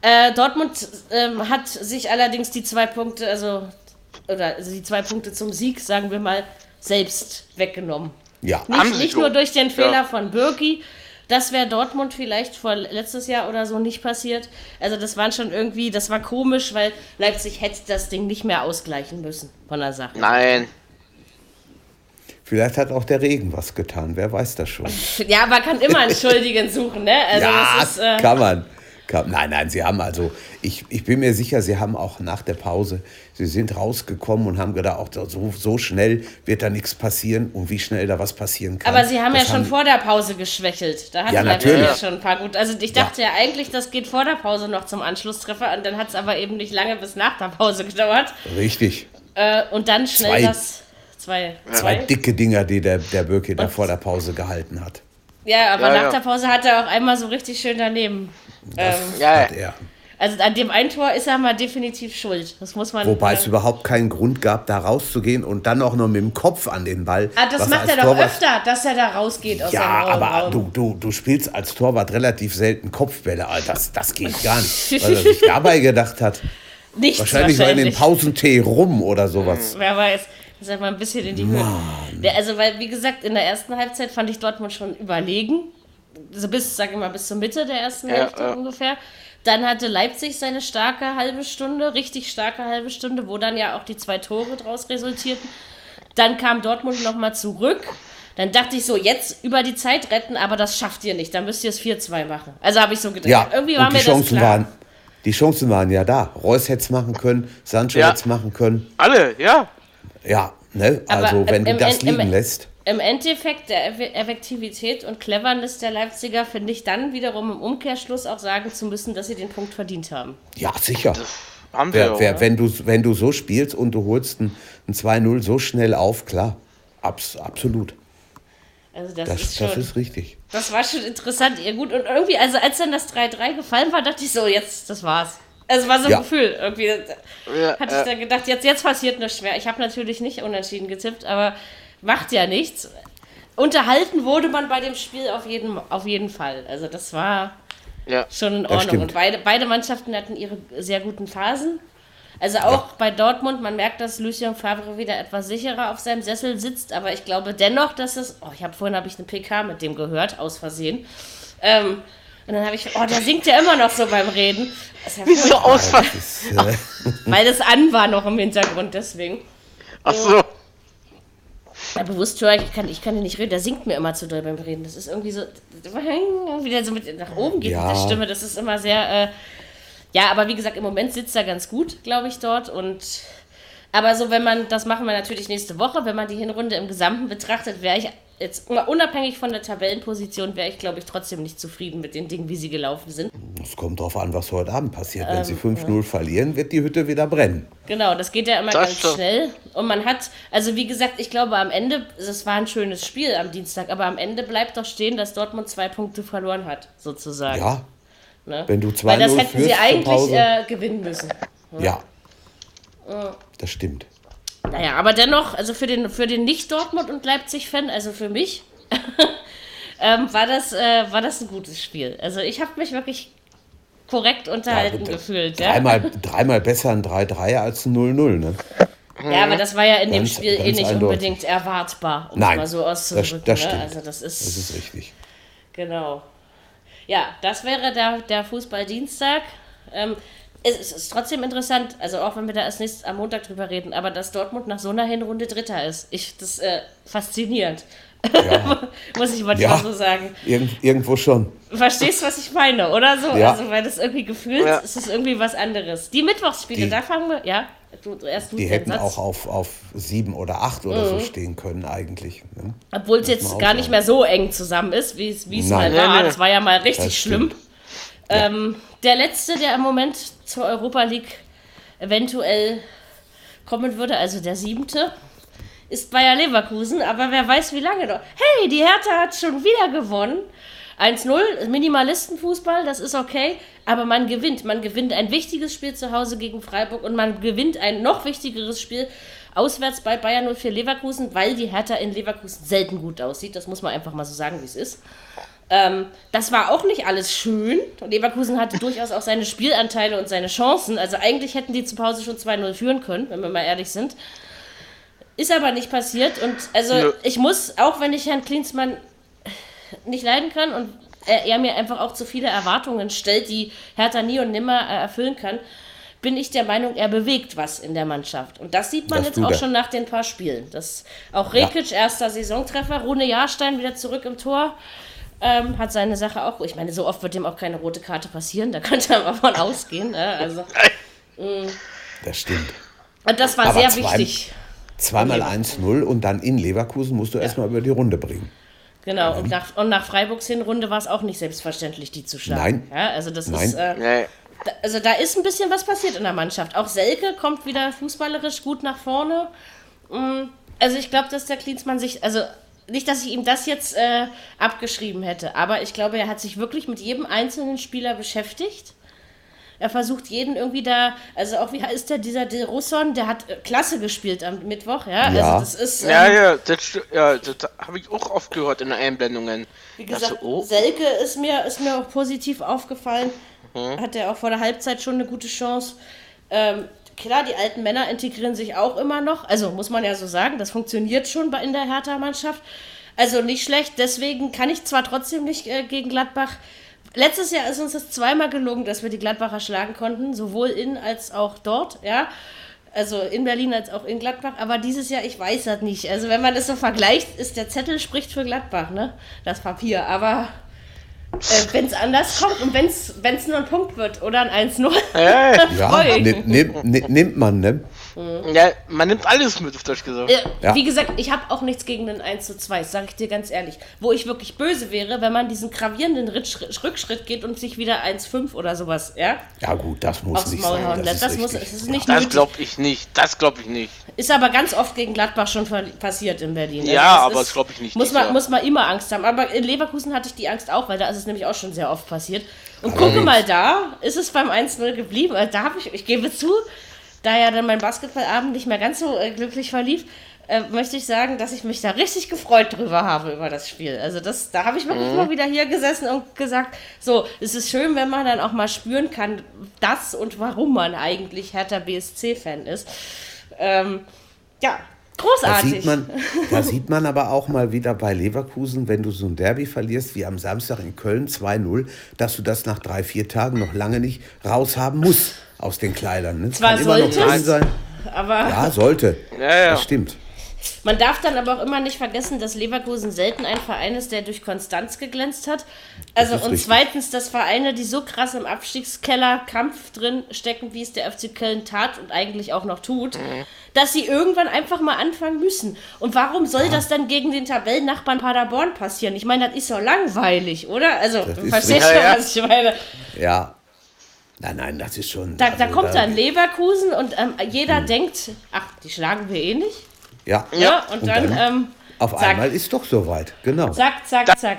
S2: Äh, Dortmund ähm, hat sich allerdings die zwei Punkte, also, oder also die zwei Punkte zum Sieg, sagen wir mal, selbst weggenommen.
S4: Ja,
S2: nicht, nicht nur durch den Fehler ja. von Birki. Das wäre Dortmund vielleicht vor letztes Jahr oder so nicht passiert. Also das waren schon irgendwie, das war komisch, weil Leipzig hätte das Ding nicht mehr ausgleichen müssen von der Sache.
S3: Nein,
S4: Vielleicht hat auch der Regen was getan, wer weiß das schon. (laughs)
S2: Ja, man kann immer einen Schuldigen suchen, ne?
S4: Also ja, ist, äh kann man. Kann, nein, nein, sie haben also, ich, ich bin mir sicher, sie haben auch nach der Pause, sie sind rausgekommen und haben gedacht, auch so, so schnell wird da nichts passieren und wie schnell da was passieren kann.
S2: Aber sie haben ja schon haben, vor der Pause geschwächelt. Da hatten ja, natürlich. ja schon ein paar gut. Also ich dachte ja. ja eigentlich, das geht vor der Pause noch zum Anschlusstreffer und dann hat es aber eben nicht lange bis nach der Pause gedauert.
S4: Richtig.
S2: Äh, und dann schnell Zwei. das Zwei,
S4: zwei dicke Dinger, die der, der Birki da vor der Pause gehalten hat.
S2: Ja, aber ja, nach ja. der Pause hat er auch einmal so richtig schön daneben. Das ähm, ja, hat er. Also an dem einen Tor ist er mal definitiv schuld. Das muss man.
S4: Wobei es überhaupt keinen Grund gab, da rauszugehen und dann auch noch mit dem Kopf an den Ball.
S2: Ah, das macht er doch Torwart, öfter, dass er da rausgeht aus
S4: Ja, aber du, du, du spielst als Torwart relativ selten Kopfbälle. Das, das geht gar nicht. (laughs) Weil er sich dabei gedacht hat. Nichts wahrscheinlich, wahrscheinlich. in den Pausentee rum oder sowas.
S2: Wer weiß sag mal, ein bisschen in die Höhe. Also, weil, wie gesagt, in der ersten Halbzeit fand ich Dortmund schon überlegen. So bis, sag ich mal, bis zur Mitte der ersten ja, Hälfte ja. ungefähr. Dann hatte Leipzig seine starke halbe Stunde, richtig starke halbe Stunde, wo dann ja auch die zwei Tore draus resultierten. Dann kam Dortmund nochmal zurück. Dann dachte ich so, jetzt über die Zeit retten, aber das schafft ihr nicht. Dann müsst ihr es 4-2 machen. Also habe ich so gedacht.
S4: Ja, irgendwie war mir Chancen das klar. Waren, die Chancen waren ja da. Reus hätte es machen können, Sancho ja. hätte es machen können.
S3: Alle, ja.
S4: Ja, ne? also Aber wenn du das liegen im, lässt.
S2: Im Endeffekt der Effektivität und Cleverness der Leipziger finde ich dann wiederum im Umkehrschluss auch sagen zu müssen, dass sie den Punkt verdient haben.
S4: Ja, sicher. haben wir wer, wer, wenn, du, wenn du so spielst und du holst ein, ein 2-0 so schnell auf, klar, abs, absolut.
S2: Also das, das, ist schon,
S4: das ist richtig.
S2: Das war schon interessant. Ja, gut, und irgendwie, also als dann das 3-3 gefallen war, dachte ich so, jetzt, das war's. Es war so ein ja. Gefühl. Irgendwie ja, hatte ich dann gedacht, jetzt, jetzt passiert nichts schwer. Ich habe natürlich nicht unentschieden getippt, aber macht ja nichts. Unterhalten wurde man bei dem Spiel auf jeden, auf jeden Fall. Also das war ja. schon in Ordnung. Und beide, beide Mannschaften hatten ihre sehr guten Phasen. Also auch ja. bei Dortmund, man merkt, dass Lucien Favre wieder etwas sicherer auf seinem Sessel sitzt, aber ich glaube dennoch, dass es. Oh, ich habe vorhin habe ich eine PK mit dem gehört, aus Versehen. Ähm, und dann habe ich, oh, der singt ja immer noch so beim Reden.
S3: Ja Wieso ausfallen?
S2: Äh (laughs) weil das an war noch im Hintergrund, deswegen.
S3: Ach so.
S2: Ja, bewusst höre ich, ich kann, ich kann nicht reden, der singt mir immer zu doll beim Reden. Das ist irgendwie so, (laughs) wie der so mit nach oben geht ja. mit der Stimme. Das ist immer sehr, äh, ja, aber wie gesagt, im Moment sitzt er ganz gut, glaube ich, dort. Und aber so, wenn man, das machen wir natürlich nächste Woche, wenn man die Hinrunde im Gesamten betrachtet, wäre ich jetzt unabhängig von der Tabellenposition wäre ich, glaube ich, trotzdem nicht zufrieden mit den Dingen, wie sie gelaufen sind.
S4: Es kommt darauf an, was heute Abend passiert. Wenn ähm, sie 5-0 ja. verlieren, wird die Hütte wieder brennen.
S2: Genau, das geht ja immer das ganz stimmt. schnell. Und man hat, also wie gesagt, ich glaube am Ende, es war ein schönes Spiel am Dienstag, aber am Ende bleibt doch stehen, dass Dortmund zwei Punkte verloren hat, sozusagen.
S4: Ja. Ne? Wenn du zwei
S2: Weil das hätten sie eigentlich äh, gewinnen müssen.
S4: Ne? Ja. ja. Das stimmt.
S2: Naja, aber dennoch, also für den, für den Nicht-Dortmund- und Leipzig-Fan, also für mich, (laughs) ähm, war, das, äh, war das ein gutes Spiel. Also ich habe mich wirklich korrekt unterhalten ja, gefühlt.
S4: Dreimal, ja? dreimal besser ein 3-3 als ein 0-0, ne?
S2: Ja, aber das war ja in ganz, dem Spiel eh nicht eindeutig. unbedingt erwartbar,
S4: um Nein,
S2: es mal so auszudrücken.
S4: Das, das
S2: ne?
S4: Also das ist, das ist richtig.
S2: Genau. Ja, das wäre der, der Fußball-Dienstag. Ähm, es ist trotzdem interessant, also auch wenn wir da erst nächstes am Montag drüber reden, aber dass Dortmund nach so einer Hinrunde Dritter ist. Ich, das ist äh, faszinierend. Ja. (laughs) Muss ich manchmal ja, so sagen.
S4: Irgend, irgendwo schon.
S2: Verstehst du, was ich meine, oder so? Ja. Also, weil das irgendwie gefühlt ja. ist es irgendwie was anderes. Die Mittwochsspiele, die, da fangen wir, ja.
S4: Du, erst du die hätten Satz. auch auf, auf sieben oder acht oder mhm. so stehen können, eigentlich. Ne?
S2: Obwohl es jetzt gar nicht mehr so eng zusammen ist, wie es mal war. Das war ja mal richtig schlimm. Ähm, der letzte, der im Moment zur Europa League eventuell kommen würde, also der siebte, ist Bayer Leverkusen, aber wer weiß wie lange noch. Hey, die Hertha hat schon wieder gewonnen. 1-0, Minimalistenfußball, das ist okay, aber man gewinnt. Man gewinnt ein wichtiges Spiel zu Hause gegen Freiburg und man gewinnt ein noch wichtigeres Spiel auswärts bei Bayern 04 Leverkusen, weil die Hertha in Leverkusen selten gut aussieht. Das muss man einfach mal so sagen, wie es ist. Ähm, das war auch nicht alles schön. Leverkusen hatte durchaus auch seine Spielanteile und seine Chancen. Also eigentlich hätten die zu Pause schon 2-0 führen können, wenn wir mal ehrlich sind. Ist aber nicht passiert. Und also ja. ich muss, auch wenn ich Herrn Klinsmann nicht leiden kann und er, er, mir einfach auch zu viele Erwartungen stellt, die Hertha nie und nimmer äh, erfüllen kann, bin ich der Meinung, er bewegt was in der Mannschaft. Und das sieht man das jetzt auch schon nach den paar Spielen. Das, auch Rekic, ja. erster Saisontreffer, Rune Jahrstein wieder zurück im Tor ähm, hat seine Sache auch. Ich meine, so oft wird ihm auch keine rote Karte passieren, da könnte man von ausgehen. Äh, also,
S4: mm. das stimmt.
S2: Und das war Aber sehr zwei, wichtig.
S4: Zweimal 1-0 und dann in Leverkusen musst du ja. erstmal über die Runde bringen.
S2: Genau, und nach, und nach Freiburgs Hinrunde war es auch nicht selbstverständlich, die zu schlagen.
S4: Nein. Ja,
S2: also das Nein. ist. Äh, da, also da ist ein bisschen was passiert in der Mannschaft. Auch Selke kommt wieder fußballerisch gut nach vorne. Mm, also ich glaube, dass der Klinsmann sich, also nicht, dass ich ihm das jetzt äh, abgeschrieben hätte, aber ich glaube, er hat sich wirklich mit jedem einzelnen Spieler beschäftigt. Er versucht jeden irgendwie da, also auch wie heißt der, dieser De Russon, der hat äh, klasse gespielt am Mittwoch, ja.
S3: ja.
S2: Also das ist.
S3: Ähm, ja, ja, das, ja, das habe ich auch oft gehört in den Einblendungen.
S2: Wie gesagt, so, oh. Selke ist mir, ist mir auch positiv aufgefallen. Mhm. Hat er auch vor der Halbzeit schon eine gute Chance. Ähm, klar, die alten Männer integrieren sich auch immer noch. Also muss man ja so sagen, das funktioniert schon in der Hertha-Mannschaft. Also nicht schlecht. Deswegen kann ich zwar trotzdem nicht äh, gegen Gladbach. Letztes Jahr ist uns das zweimal gelungen, dass wir die Gladbacher schlagen konnten, sowohl in als auch dort, ja. Also in Berlin als auch in Gladbach. Aber dieses Jahr, ich weiß das nicht. Also wenn man das so vergleicht, ist der Zettel spricht für Gladbach, ne? Das Papier. Aber äh, wenn es anders kommt und wenn es nur ein Punkt wird oder ein 1-0,
S4: äh. (laughs) ja, nimmt, nimmt, nimmt man, ne?
S3: Mhm. Ja, man nimmt alles mit, auf Deutsch gesagt.
S2: Äh, ja. Wie gesagt, ich habe auch nichts gegen den 1 zu 2, sage ich dir ganz ehrlich. Wo ich wirklich böse wäre, wenn man diesen gravierenden Rückschritt geht und sich wieder 1-5 oder sowas, ja?
S4: Ja gut, das muss nicht Maul sein. Das,
S3: das, muss, das ist nicht Das glaube ich nicht, das glaube ich nicht.
S2: Ist aber ganz oft gegen Gladbach schon passiert in Berlin.
S3: Also ja, aber ist, das glaube ich nicht.
S2: Muss man, muss man immer Angst haben. Aber in Leverkusen hatte ich die Angst auch, weil da ist es nämlich auch schon sehr oft passiert. Und gucke mal da, ist es beim 1-0 geblieben. Also da habe ich, ich gebe zu, da ja dann mein Basketballabend nicht mehr ganz so äh, glücklich verlief, äh, möchte ich sagen, dass ich mich da richtig gefreut drüber habe über das Spiel. Also das, da habe ich wirklich mhm. mal wieder hier gesessen und gesagt, so, es ist schön, wenn man dann auch mal spüren kann, das und warum man eigentlich Hertha BSC-Fan ist. Ähm, ja, Großartig.
S4: Da sieht, man, da (laughs) sieht man aber auch mal wieder bei Leverkusen, wenn du so ein Derby verlierst wie am Samstag in Köln 2-0, dass du das nach drei, vier Tagen noch lange nicht raushaben musst aus den Kleidern. Ne?
S2: Zwar Kann sollte immer noch sein. aber.
S4: Ja, sollte. Ja, ja. Das stimmt.
S2: Man darf dann aber auch immer nicht vergessen, dass Leverkusen selten ein Verein ist, der durch Konstanz geglänzt hat. Also und richtig. zweitens, dass Vereine, die so krass im Abstiegskeller Kampf drin stecken, wie es der FC Köln tat und eigentlich auch noch tut, mhm. dass sie irgendwann einfach mal anfangen müssen. Und warum soll ja. das dann gegen den Tabellennachbarn Paderborn passieren? Ich meine, das ist doch langweilig, oder? Also, verstehst du, was ich meine?
S4: Ja, Nein, nein, das ist schon.
S2: Da, also, da kommt dann Leverkusen und ähm, jeder hm. denkt, ach, die schlagen wir eh nicht.
S4: Ja.
S2: Ja, und, und dann. dann ähm,
S4: auf zack. einmal ist doch soweit, genau.
S2: Zack, zack, zack.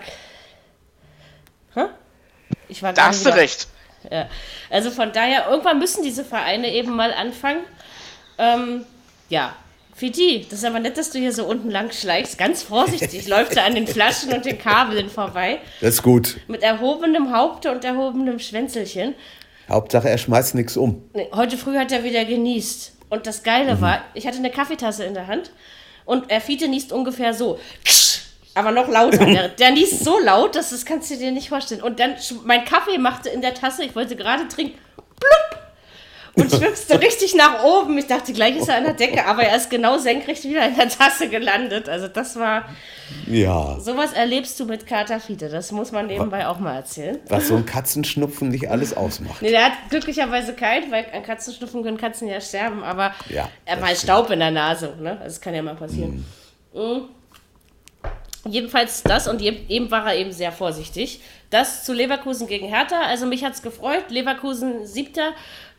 S2: Hä?
S3: Ich war da hast du recht.
S2: Ja. Also von daher, irgendwann müssen diese Vereine eben mal anfangen. Ähm, ja, Fiti, das ist aber nett, dass du hier so unten lang schleichst. Ganz vorsichtig (laughs) läuft er an den Flaschen und den Kabeln vorbei.
S4: Das ist gut.
S2: Mit erhobenem Haupte und erhobenem Schwänzelchen.
S4: Hauptsache, er schmeißt nichts um.
S2: Nee, heute früh hat er wieder genießt. Und das Geile mhm. war, ich hatte eine Kaffeetasse in der Hand und er Fiete niest ungefähr so. (tsk) Aber noch lauter. Der, der niest so laut, dass das kannst du dir nicht vorstellen. Und dann, mein Kaffee machte in der Tasse, ich wollte gerade trinken, blub. Und schwimmst so richtig nach oben. Ich dachte, gleich ist er an der Decke, aber er ist genau senkrecht wieder in der Tasse gelandet. Also das war.
S4: Ja.
S2: Sowas erlebst du mit Kater Fiete. Das muss man nebenbei auch mal erzählen.
S4: Was so ein Katzenschnupfen nicht alles ausmacht.
S2: Nee, der hat glücklicherweise keinen, weil an Katzenschnupfen können Katzen ja sterben, aber
S4: ja,
S2: er war Staub in der Nase. Ne? Das kann ja mal passieren. Mhm. Mhm. Jedenfalls das und eben war er eben sehr vorsichtig. Das zu Leverkusen gegen Hertha. Also mich hat es gefreut. Leverkusen siebter,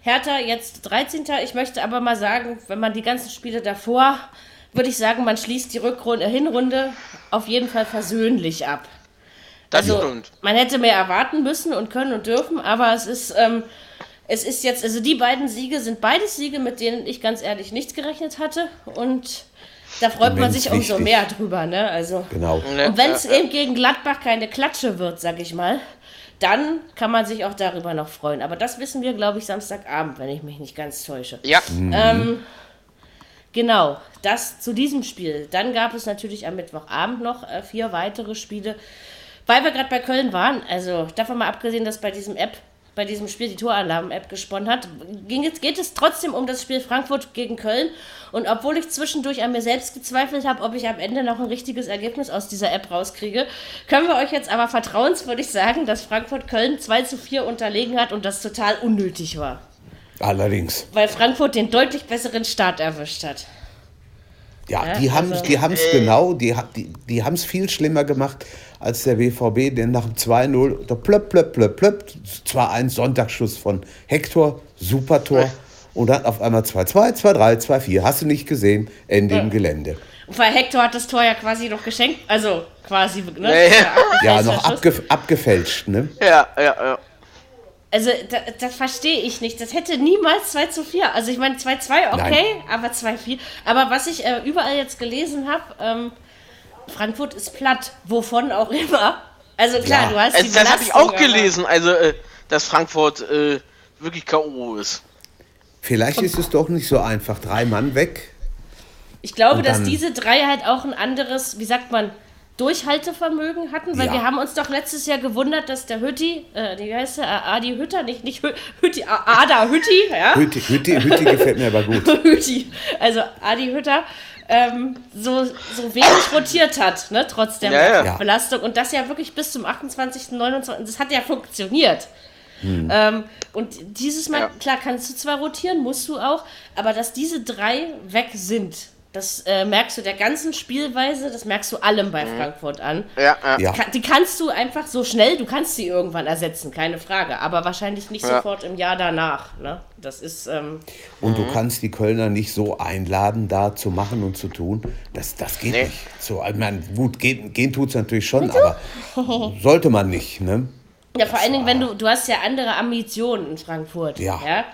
S2: Hertha jetzt 13. Ich möchte aber mal sagen, wenn man die ganzen Spiele davor, würde ich sagen, man schließt die Rückrunde, Hinrunde auf jeden Fall versöhnlich ab.
S3: Das also, stimmt.
S2: Man hätte mehr erwarten müssen und können und dürfen, aber es ist, ähm, es ist jetzt, also die beiden Siege sind beides Siege, mit denen ich ganz ehrlich nichts gerechnet hatte. Und da freut man sich umso mehr drüber, ne? Also.
S4: Genau.
S2: Und wenn es eben gegen Gladbach keine Klatsche wird, sag ich mal, dann kann man sich auch darüber noch freuen. Aber das wissen wir, glaube ich, Samstagabend, wenn ich mich nicht ganz täusche.
S3: Ja.
S2: Mhm. Ähm, genau, das zu diesem Spiel. Dann gab es natürlich am Mittwochabend noch äh, vier weitere Spiele. Weil wir gerade bei Köln waren, also davon mal abgesehen, dass bei diesem App bei diesem Spiel die Toralarm-App gesponnen hat, ging geht es trotzdem um das Spiel Frankfurt gegen Köln. Und obwohl ich zwischendurch an mir selbst gezweifelt habe, ob ich am Ende noch ein richtiges Ergebnis aus dieser App rauskriege, können wir euch jetzt aber vertrauenswürdig sagen, dass Frankfurt Köln 2 zu 4 unterlegen hat und das total unnötig war.
S4: Allerdings.
S2: Weil Frankfurt den deutlich besseren Start erwischt hat.
S4: Ja, ja die haben es also, äh, genau, die, die, die haben es viel schlimmer gemacht als der BVB, der nach dem 2-0, da plöpp, plöpp, plöpp, plöpp, zwar ein Sonntagsschuss von Hector, super Tor, und dann auf einmal 2-2, 2-3, 2-4, hast du nicht gesehen, Ende ja. im Gelände.
S2: Weil Hector hat das Tor ja quasi noch geschenkt, also quasi,
S3: ne? Ja,
S4: ja. ja (laughs) noch abge abgefälscht, ne?
S3: Ja, ja, ja.
S2: Also, da, das verstehe ich nicht. Das hätte niemals 2 zu 4. Also, ich meine, 2-2, okay, Nein. aber 2-4. Aber was ich äh, überall jetzt gelesen habe, ähm, Frankfurt ist platt, wovon auch immer. Also klar, ja. du hast
S3: also, die Das habe ich auch gelesen, also äh, dass Frankfurt äh, wirklich K.O. ist.
S4: Vielleicht ist es doch nicht so einfach. Drei Mann weg.
S2: Ich glaube, dass diese drei halt auch ein anderes, wie sagt man, Durchhaltevermögen hatten, weil ja. wir haben uns doch letztes Jahr gewundert, dass der Hütti, äh, wie heißt der, Adi Hütter, nicht, nicht Hütti, Ada Hütti, ja?
S4: Hütti, Hütti, Hütti gefällt mir aber gut. (laughs)
S2: Hütti, also Adi Hütter, ähm, so, so wenig rotiert hat, ne, trotz der ja, ja. Belastung. Und das ja wirklich bis zum 28., 29., das hat ja funktioniert. Hm. Ähm, und dieses Mal, ja. klar, kannst du zwar rotieren, musst du auch, aber dass diese drei weg sind, das äh, merkst du der ganzen Spielweise, das merkst du allem bei mhm. Frankfurt an.
S3: Ja, ja.
S2: Die kannst du einfach so schnell, du kannst sie irgendwann ersetzen, keine Frage, aber wahrscheinlich nicht ja. sofort im Jahr danach. Ne? Das ist. Ähm,
S4: und du mhm. kannst die Kölner nicht so einladen, da zu machen und zu tun. Das, das geht nee. nicht. So, ich meine, gut, gehen, gehen tut es natürlich schon, Bitte? aber sollte man nicht. Ne?
S2: Ja, vor allen Dingen, wenn du, du hast ja andere Ambitionen in Frankfurt.
S4: Ja.
S2: ja?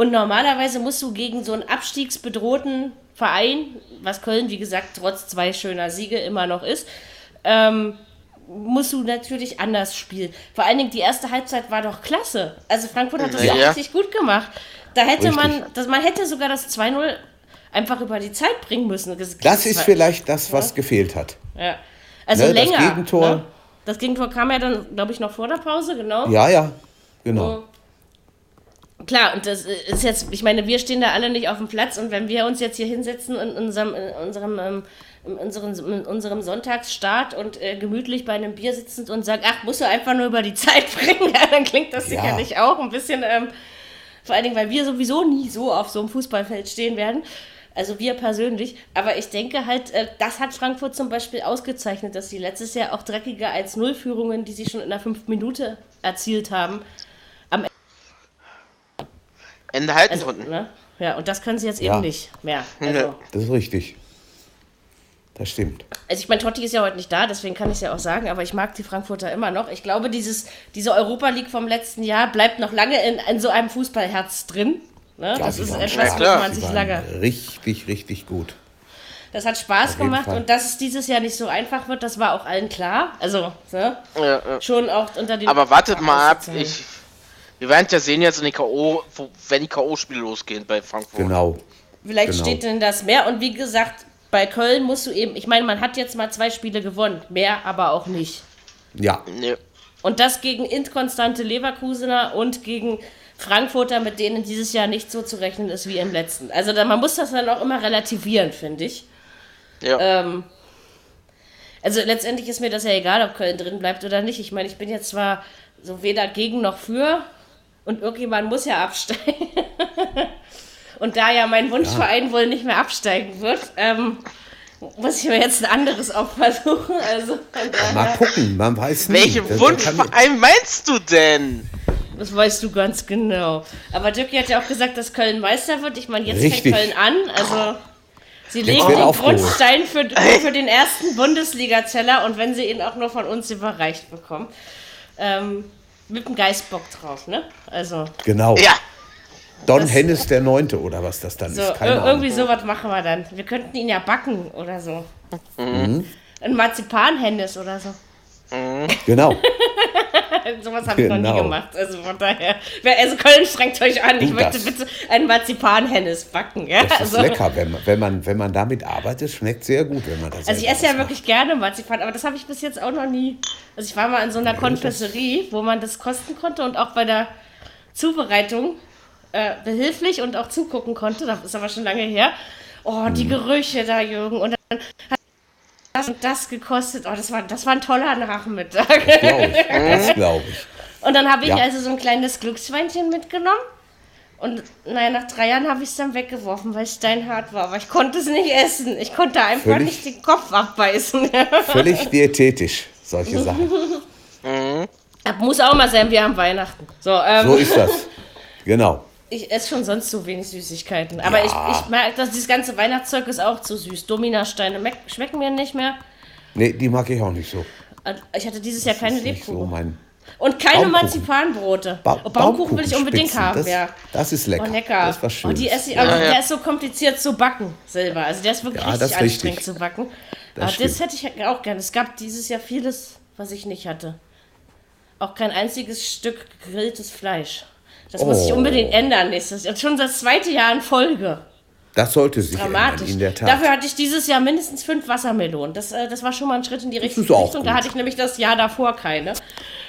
S2: Und normalerweise musst du gegen so einen abstiegsbedrohten Verein, was Köln, wie gesagt, trotz zwei schöner Siege immer noch ist, ähm, musst du natürlich anders spielen. Vor allen Dingen die erste Halbzeit war doch klasse. Also Frankfurt hat das ja, richtig gut gemacht. Da hätte richtig. man, das, man hätte sogar das 2-0 einfach über die Zeit bringen müssen.
S4: Das, das ist vielleicht das, was ja. gefehlt hat.
S2: Ja. Also ne, länger.
S4: Das Gegentor. Ne?
S2: Das Gegentor kam ja dann, glaube ich, noch vor der Pause, genau.
S4: Ja, ja, genau.
S2: Klar, und das ist jetzt, ich meine, wir stehen da alle nicht auf dem Platz und wenn wir uns jetzt hier hinsetzen in unserem, in unserem, ähm, in unserem, in unserem Sonntagsstart und äh, gemütlich bei einem Bier sitzend und sagen, ach, musst du einfach nur über die (laughs) Zeit bringen, ja, dann klingt das ja. sicherlich auch ein bisschen, ähm, vor allen Dingen, weil wir sowieso nie so auf so einem Fußballfeld stehen werden. Also wir persönlich. Aber ich denke halt, äh, das hat Frankfurt zum Beispiel ausgezeichnet, dass sie letztes Jahr auch dreckige 1-0-Führungen, die sie schon in der fünften Minute erzielt haben,
S3: Ende halten also, konnten.
S2: Ne? Ja, und das können sie jetzt ja. eben nicht mehr. Also,
S4: das ist richtig. Das stimmt.
S2: Also ich meine, Totti ist ja heute nicht da, deswegen kann ich es ja auch sagen, aber ich mag die Frankfurter immer noch. Ich glaube, dieses, diese Europa League vom letzten Jahr bleibt noch lange in, in so einem Fußballherz drin. Ne? Ja, das ist etwas, wo man sich lange.
S4: Richtig, richtig gut.
S2: Das hat Spaß gemacht und dass es dieses Jahr nicht so einfach wird, das war auch allen klar. Also, ne? ja, ja. schon auch unter den.
S3: Aber wartet mal ab, ich, wir werden ja sehen jetzt in die K.O., wenn die K.O.-Spiele losgehen bei Frankfurt.
S4: Genau.
S2: Vielleicht
S4: genau.
S2: steht denn das mehr. Und wie gesagt, bei Köln musst du eben, ich meine, man hat jetzt mal zwei Spiele gewonnen, mehr aber auch nicht.
S4: Ja.
S3: Nee.
S2: Und das gegen inkonstante Leverkusener und gegen Frankfurter, mit denen dieses Jahr nicht so zu rechnen ist wie im letzten. Also da, man muss das dann auch immer relativieren, finde ich. Ja. Ähm, also letztendlich ist mir das ja egal, ob Köln drin bleibt oder nicht. Ich meine, ich bin jetzt zwar so weder gegen noch für und irgendjemand muss ja absteigen. (laughs) und da ja mein Wunschverein ja. wohl nicht mehr absteigen wird, ähm, muss ich mir jetzt ein anderes auch (laughs) versuchen. Also,
S4: Mal gucken, man weiß
S3: nicht. Welchen Wunschverein meinst du denn?
S2: Das weißt du ganz genau. Aber Dirk hat ja auch gesagt, dass Köln Meister wird. Ich meine, jetzt Richtig. fängt Köln an. Also sie legen den Grundstein für, (laughs) für den ersten Bundesliga-Zeller und wenn sie ihn auch nur von uns überreicht bekommen. Ähm, mit dem Geistbock drauf, ne? Also.
S4: Genau. Ja. Don das, Hennes der Neunte oder was das dann
S2: so,
S4: ist.
S2: Keine irgendwie sowas machen wir dann. Wir könnten ihn ja backen oder so. Mhm. Ein Marzipan-Hennes oder so.
S4: Mhm. Genau. (laughs) (laughs)
S2: Sowas habe genau. ich noch nie genau. gemacht. Also von daher. Also Köln strengt euch an. Ich möchte bitte einen Marzipan-Hennes backen. Ja?
S4: Das
S2: ist
S4: also. lecker. Wenn man, wenn, man, wenn man damit arbeitet, schmeckt sehr gut, wenn man das
S2: Also ich esse ja macht. wirklich gerne Marzipan, aber das habe ich bis jetzt auch noch nie. Also ich war mal in so einer nee, Konfessorie, wo man das kosten konnte und auch bei der Zubereitung äh, behilflich und auch zugucken konnte. Das ist aber schon lange her. Oh, die hm. Gerüche da, Jürgen. Und dann hat das und das gekostet. Oh, das war, das war ein toller Nachmittag.
S4: Das glaube ich.
S2: Und dann habe ich ja. also so ein kleines Glücksschweinchen mitgenommen. Und naja, nach drei Jahren habe ich es dann weggeworfen, weil es steinhart war. Aber ich konnte es nicht essen. Ich konnte einfach völlig, nicht den Kopf abbeißen.
S4: völlig (laughs) diätetisch, solche Sachen.
S2: Das muss auch mal sein, wir haben Weihnachten. So, ähm,
S4: so ist das. Genau.
S2: Ich esse schon sonst so wenig Süßigkeiten. Aber ja. ich, ich merke, dass dieses ganze Weihnachtszeug ist auch zu süß. Dominasteine schmecken mir nicht mehr.
S4: Nee, die mag ich auch nicht so.
S2: Ich hatte dieses Jahr keine Lebkuchen. So mein und keine Marzipanbrote. Ba oh, Baumkuchen will ich unbedingt haben,
S4: das,
S2: ja.
S4: Das ist lecker.
S2: Oh, lecker.
S4: Das war schön.
S2: Oh, die esse ich, aber ja, ja. der ist so kompliziert zu backen, selber. Also der ist wirklich ja, richtig anstrengend richtig. zu backen. Das aber das hätte ich auch gerne. Es gab dieses Jahr vieles, was ich nicht hatte. Auch kein einziges Stück gegrilltes Fleisch. Das oh. muss sich unbedingt ändern nächstes Jahr. Schon das zweite Jahr in Folge.
S4: Das sollte sich
S2: Dramatisch.
S4: ändern, in der Tat.
S2: Dafür hatte ich dieses Jahr mindestens fünf Wassermelonen. Das, äh, das war schon mal ein Schritt in die richtige Richtung. Da hatte ich nämlich das Jahr davor keine.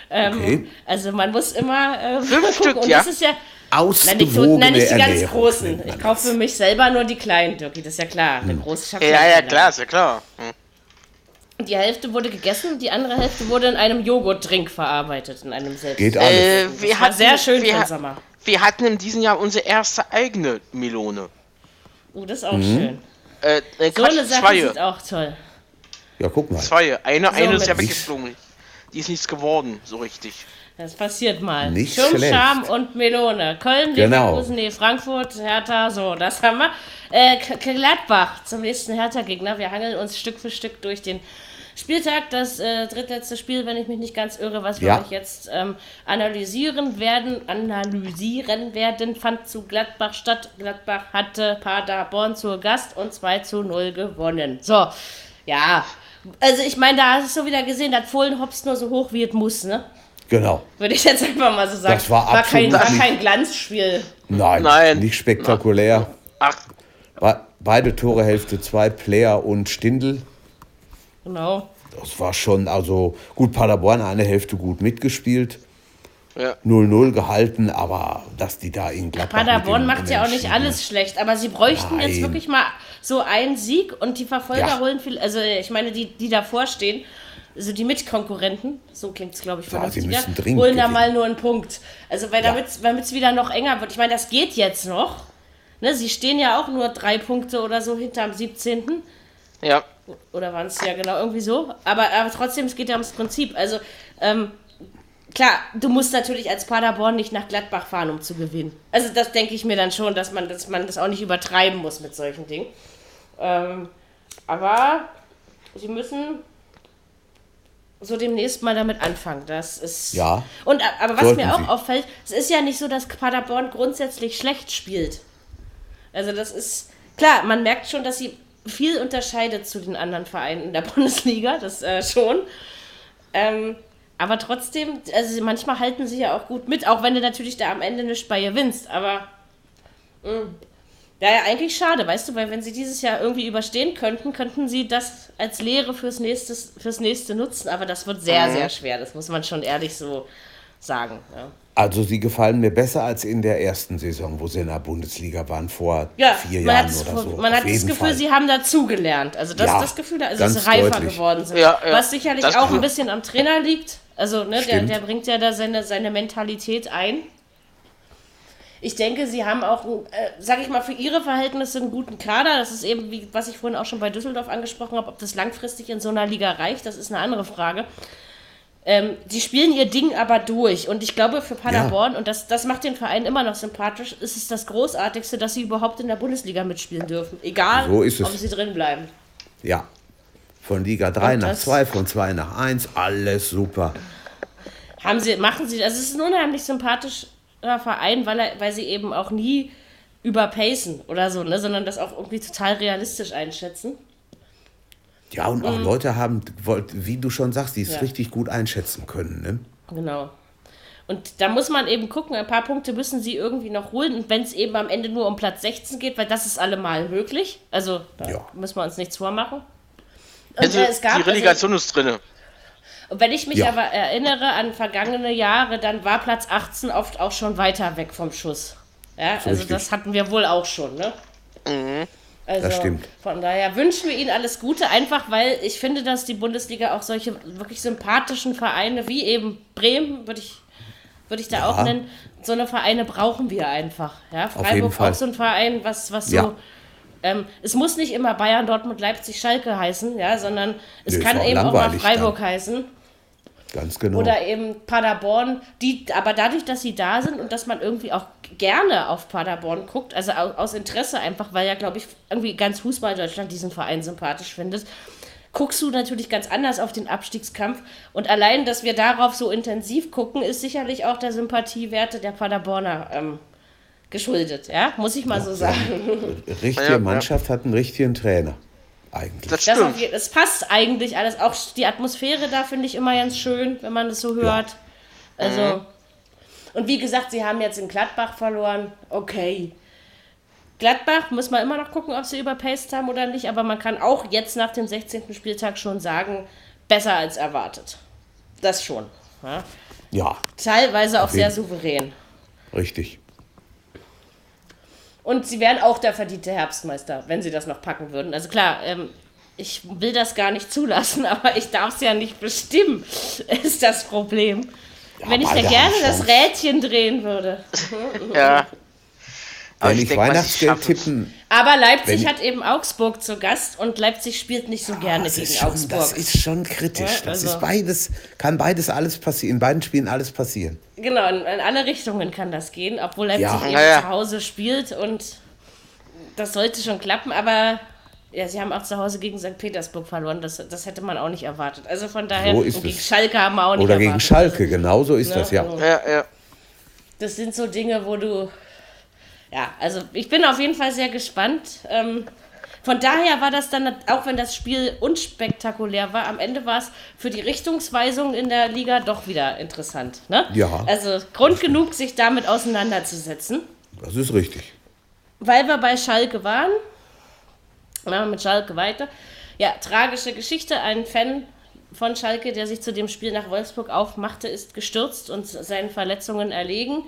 S2: Ähm, okay. Also man muss immer äh,
S3: fünf Stück, und ja.
S2: das ist ja Nein, nicht, so, nein, nicht die ganz großen. Ich kaufe für mich selber nur die kleinen, Dirkie, das ist ja klar. Eine hm. große
S3: Ja, ja, klar, ist ja klar. Hm.
S2: Die Hälfte wurde gegessen, die andere Hälfte wurde in einem Joghurtdrink verarbeitet, in einem selbst.
S4: Geht alles. Äh,
S2: wir hatten, sehr schön wir, Sommer.
S3: Wir hatten in diesem Jahr unsere erste eigene Melone.
S2: Oh, das ist auch mhm. schön. Äh, äh, so eine Sache zwei. sieht auch toll.
S4: Ja, guck mal.
S3: Zwei. Eine, so eine ist ja weggeflogen. Die ist nichts geworden, so richtig.
S2: Das passiert mal.
S4: Nicht Schirm, schlecht.
S2: Scham und Melone. Köln,
S4: genau.
S2: Leverkusen, nee, Frankfurt, Hertha, so, das haben wir. Äh, Gladbach zum nächsten Hertha-Gegner. Wir hangeln uns Stück für Stück durch den Spieltag, das äh, drittletzte Spiel, wenn ich mich nicht ganz irre, was wir ja. euch jetzt ähm, analysieren werden, analysieren werden, fand zu Gladbach statt. Gladbach hatte Paderborn zur Gast und 2 zu 0 gewonnen. So, ja. Also ich meine, da hast du wieder gesehen, dass Fohlen hopst nur so hoch, wie es muss, ne?
S4: Genau.
S2: Würde ich jetzt einfach mal so sagen.
S4: Das war,
S2: war kein, war kein Glanzspiel.
S4: Nein, Nein. nicht spektakulär. Ach. Beide Tore Hälfte 2, Player und Stindl.
S2: Genau.
S4: Das war schon, also gut, Paderborn eine Hälfte gut mitgespielt. 0-0 ja. gehalten, aber dass die da in Gladbach.
S2: Paderborn macht ja auch nicht alles schlecht, aber sie bräuchten Nein. jetzt wirklich mal so einen Sieg und die Verfolger ja. holen viel, also ich meine, die, die davor stehen, also die Mitkonkurrenten, so klingt es glaube ich
S4: ja, sie müssen
S2: dringend holen da mal nur einen Punkt. Also weil damit es wieder noch enger wird. Ich meine, das geht jetzt noch. Ne, sie stehen ja auch nur drei Punkte oder so hinterm 17.
S3: Ja.
S2: Oder waren es ja genau irgendwie so. Aber, aber trotzdem, es geht ja ums Prinzip. Also, ähm, klar, du musst natürlich als Paderborn nicht nach Gladbach fahren, um zu gewinnen. Also, das denke ich mir dann schon, dass man, dass man das auch nicht übertreiben muss mit solchen Dingen. Ähm, aber sie müssen so demnächst mal damit anfangen. Das ist.
S4: Ja.
S2: Und aber was mir auch sie. auffällt, es ist ja nicht so, dass Paderborn grundsätzlich schlecht spielt. Also das ist klar, man merkt schon, dass sie viel unterscheidet zu den anderen Vereinen in der (laughs) Bundesliga, das äh, schon. Ähm, aber trotzdem, also manchmal halten sie ja auch gut mit, auch wenn du natürlich da am Ende nicht bei gewinnst. Aber mh, mm, ja, ja, eigentlich schade, weißt du, weil wenn sie dieses Jahr irgendwie überstehen könnten, könnten sie das als Lehre fürs, nächstes, fürs nächste nutzen. Aber das wird sehr, mhm. sehr schwer, das muss man schon ehrlich so sagen. Ja.
S4: Also sie gefallen mir besser als in der ersten Saison, wo sie in der Bundesliga waren, vor ja, vier Jahren oder so.
S2: Man hat das Gefühl, Fall. sie haben dazugelernt. Also das ja, ist das Gefühl, also dass sie reifer deutlich. geworden sind. Ja, ja, Was sicherlich auch ein bisschen am Trainer liegt. Also ne, der, der bringt ja da seine, seine Mentalität ein. Ich denke, sie haben auch, äh, sag ich mal, für ihre Verhältnisse einen guten Kader. Das ist eben, wie, was ich vorhin auch schon bei Düsseldorf angesprochen habe, ob das langfristig in so einer Liga reicht, das ist eine andere Frage. Ähm, die spielen ihr Ding aber durch. Und ich glaube, für Paderborn, ja. und das, das macht den Verein immer noch sympathisch, ist es das Großartigste, dass sie überhaupt in der Bundesliga mitspielen dürfen. Egal, so ob sie drin bleiben.
S4: Ja. Von Liga 3 nach 2, von 2 nach 1, alles super.
S2: Haben sie, machen sie, also es ist ein unheimlich sympathischer Verein, weil, er, weil sie eben auch nie überpacen oder so, ne, sondern das auch irgendwie total realistisch einschätzen.
S4: Ja, und auch mhm. Leute haben, wie du schon sagst, die es ja. richtig gut einschätzen können. Ne?
S2: Genau. Und da muss man eben gucken, ein paar Punkte müssen sie irgendwie noch holen. Und wenn es eben am Ende nur um Platz 16 geht, weil das ist allemal möglich. Also da ja. müssen wir uns nichts vormachen.
S3: Also, äh, gab, die Relegation also, ist drin.
S2: Und wenn ich mich ja. aber erinnere an vergangene Jahre, dann war Platz 18 oft auch schon weiter weg vom Schuss. Ja, so also richtig. das hatten wir wohl auch schon, ne? Mhm. Also
S4: das stimmt.
S2: Von daher wünschen wir Ihnen alles Gute, einfach weil ich finde, dass die Bundesliga auch solche wirklich sympathischen Vereine wie eben Bremen, würde ich, würd ich da ja. auch nennen, so eine Vereine brauchen wir einfach. Ja, Freiburg auch so ein Verein, was, was ja. so. Ähm, es muss nicht immer Bayern, Dortmund, Leipzig, Schalke heißen, ja, sondern es nee, kann eben auch mal Freiburg dann. heißen.
S4: Ganz genau.
S2: Oder eben Paderborn, die, aber dadurch, dass sie da sind und dass man irgendwie auch gerne auf Paderborn guckt, also aus Interesse einfach, weil ja, glaube ich, irgendwie ganz Fußball Deutschland diesen Verein sympathisch findet, guckst du natürlich ganz anders auf den Abstiegskampf. Und allein, dass wir darauf so intensiv gucken, ist sicherlich auch der Sympathiewerte der Paderborner ähm, geschuldet, ja, muss ich mal ja, so sagen.
S4: Richtige Mannschaft hat einen richtigen Trainer eigentlich.
S2: Das, das, auf, das, passt eigentlich alles. Auch die Atmosphäre da finde ich immer ganz schön, wenn man das so hört. Ja. Also, mhm. und wie gesagt, sie haben jetzt in Gladbach verloren. Okay. Gladbach muss man immer noch gucken, ob sie überpaced haben oder nicht, aber man kann auch jetzt nach dem 16. Spieltag schon sagen, besser als erwartet. Das schon. Ja.
S4: ja.
S2: Teilweise auch sehr souverän.
S4: Richtig.
S2: Und sie wären auch der verdiente Herbstmeister, wenn sie das noch packen würden. Also klar, ähm, ich will das gar nicht zulassen, (laughs) aber ich darf es ja nicht bestimmen, (laughs) ist das Problem. Ja, wenn ich da gerne das Rädchen drehen würde.
S3: ja.
S4: Wenn ich, ich Weihnachtsgeld tippen.
S2: Aber Leipzig hat eben Augsburg zu Gast und Leipzig spielt nicht so gerne gegen
S4: schon,
S2: Augsburg.
S4: Das ist schon kritisch. Ja, also das ist beides, kann beides alles passieren. In beiden Spielen alles passieren.
S2: Genau, in, in alle Richtungen kann das gehen, obwohl Leipzig ja. eben ja, zu Hause spielt und das sollte schon klappen, aber ja, sie haben auch zu Hause gegen St. Petersburg verloren. Das, das hätte man auch nicht erwartet. Also von daher,
S4: so gegen
S2: es. Schalke haben wir auch nicht
S4: Oder erwartet. Oder gegen Schalke, genau so ist ne? das, ja.
S3: ja, ja.
S2: Das sind so Dinge, wo du ja, also ich bin auf jeden Fall sehr gespannt. Ähm, von daher war das dann, auch wenn das Spiel unspektakulär war, am Ende war es für die Richtungsweisung in der Liga doch wieder interessant. Ne?
S4: Ja.
S2: Also Grund genug, sich damit auseinanderzusetzen.
S4: Das ist richtig.
S2: Weil wir bei Schalke waren, machen wir mit Schalke weiter. Ja, tragische Geschichte. Ein Fan von Schalke, der sich zu dem Spiel nach Wolfsburg aufmachte, ist gestürzt und seinen Verletzungen erlegen.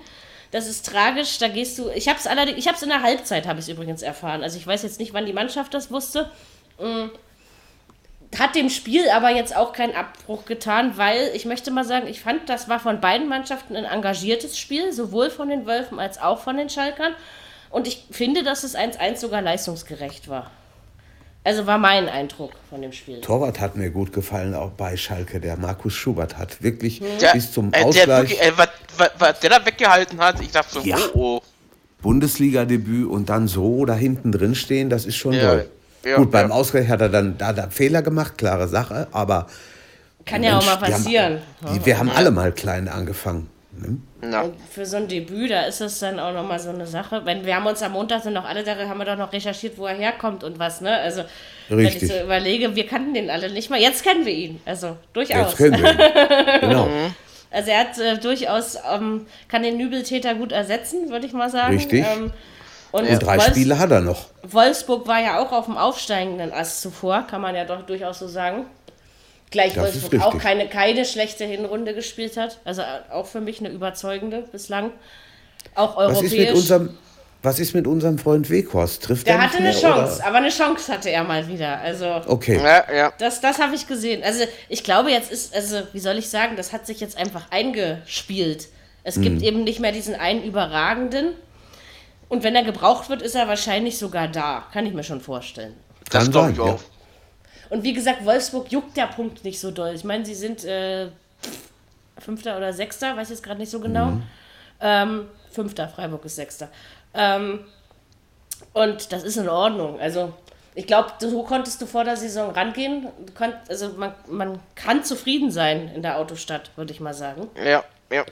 S2: Das ist tragisch. Da gehst du. Ich habe es allerdings, ich habe es in der Halbzeit habe ich übrigens erfahren. Also ich weiß jetzt nicht, wann die Mannschaft das wusste. Mm. Hat dem Spiel aber jetzt auch keinen Abbruch getan, weil ich möchte mal sagen, ich fand, das war von beiden Mannschaften ein engagiertes Spiel, sowohl von den Wölfen als auch von den Schalkern. Und ich finde, dass es 1-1 sogar leistungsgerecht war. Also war mein Eindruck von dem Spiel.
S4: Torwart hat mir gut gefallen, auch bei Schalke. Der Markus Schubert hat wirklich ja, bis zum äh, Ausgleich... Der wirklich,
S3: äh, was, was, was, der da weggehalten hat, ich dachte so, ja. oh, oh.
S4: Bundesliga-Debüt und dann so da hinten drin stehen, das ist schon ja. toll. Ja, gut, beim Ausgleich hat er dann da, da Fehler gemacht, klare Sache, aber...
S2: Kann ja auch mal passieren.
S4: Wir haben, die, wir haben alle mal klein angefangen.
S2: No. für so ein Debüt, da ist es dann auch nochmal so eine Sache. Wenn, wir haben uns am Montag sind noch alle da, haben wir doch noch recherchiert, wo er herkommt und was, ne? Also, Richtig. wenn ich so überlege, wir kannten den alle nicht mal. Jetzt kennen wir ihn, also durchaus. Jetzt kennen wir ihn. (laughs) genau. Also er hat äh, durchaus, ähm, kann den Nübeltäter gut ersetzen, würde ich mal sagen.
S4: Richtig. Ähm, und, und drei Wolfs Spiele hat er noch.
S2: Wolfsburg war ja auch auf dem aufsteigenden Ast zuvor, kann man ja doch durchaus so sagen. Gleich Wolfsburg auch keine, keine schlechte Hinrunde gespielt hat. Also auch für mich eine überzeugende bislang. Auch europäisch.
S4: Was ist mit unserem, was ist mit unserem Freund Weghorst? Trifft
S2: der
S4: er
S2: hatte eine Chance, oder? aber eine Chance hatte er mal wieder. Also
S4: okay.
S3: Ja, ja.
S2: Das, das habe ich gesehen. Also ich glaube, jetzt ist, also wie soll ich sagen, das hat sich jetzt einfach eingespielt. Es gibt mhm. eben nicht mehr diesen einen überragenden. Und wenn er gebraucht wird, ist er wahrscheinlich sogar da. Kann ich mir schon vorstellen.
S3: Das glaube ich auch.
S2: Und wie gesagt, Wolfsburg juckt der Punkt nicht so doll. Ich meine, sie sind äh, Fünfter oder Sechster, weiß ich jetzt gerade nicht so genau. Mhm. Ähm, Fünfter, Freiburg ist Sechster. Ähm, und das ist in Ordnung. Also ich glaube, so konntest du vor der Saison rangehen. Konnt, also man, man kann zufrieden sein in der Autostadt, würde ich mal sagen.
S3: Ja, ja.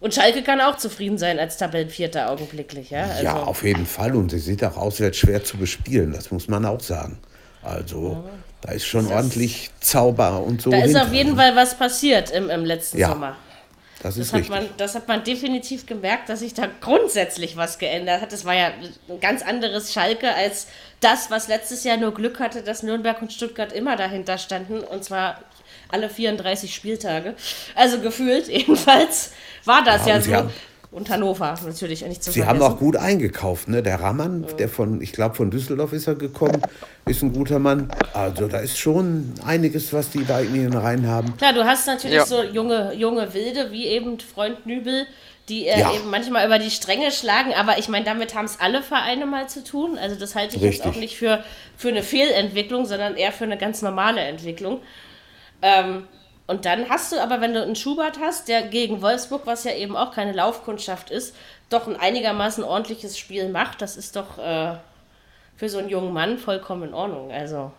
S2: Und Schalke kann auch zufrieden sein als Tabellenvierter augenblicklich. Ja, also.
S4: ja auf jeden Fall. Und sie sieht auch aus, als schwer zu bespielen. Das muss man auch sagen. Also ja. da ist schon das ordentlich Zauber und so.
S2: Da ist auf jeden Fall was passiert im, im letzten
S4: ja.
S2: Sommer.
S4: Das, ist
S2: das, hat man, das hat man definitiv gemerkt, dass sich da grundsätzlich was geändert hat. Das war ja ein ganz anderes Schalke als das, was letztes Jahr nur Glück hatte, dass Nürnberg und Stuttgart immer dahinter standen. Und zwar alle 34 Spieltage. Also gefühlt jedenfalls war das ja, ja so. Haben, und Hannover natürlich nicht zu
S4: Sie vergessen. haben auch gut eingekauft, ne? Der Ramann, ja. der von, ich glaube von Düsseldorf ist er gekommen, ist ein guter Mann. Also da ist schon einiges, was die da in ihren Reihen haben.
S2: Klar, du hast natürlich ja. so junge, junge Wilde, wie eben Freund Nübel, die äh, ja. eben manchmal über die Stränge schlagen, aber ich meine, damit haben es alle Vereine mal zu tun. Also das halte ich Richtig. jetzt auch nicht für, für eine Fehlentwicklung, sondern eher für eine ganz normale Entwicklung. Ähm, und dann hast du aber, wenn du einen Schubert hast, der gegen Wolfsburg, was ja eben auch keine Laufkundschaft ist, doch ein einigermaßen ordentliches Spiel macht, das ist doch äh, für so einen jungen Mann vollkommen in Ordnung. Also,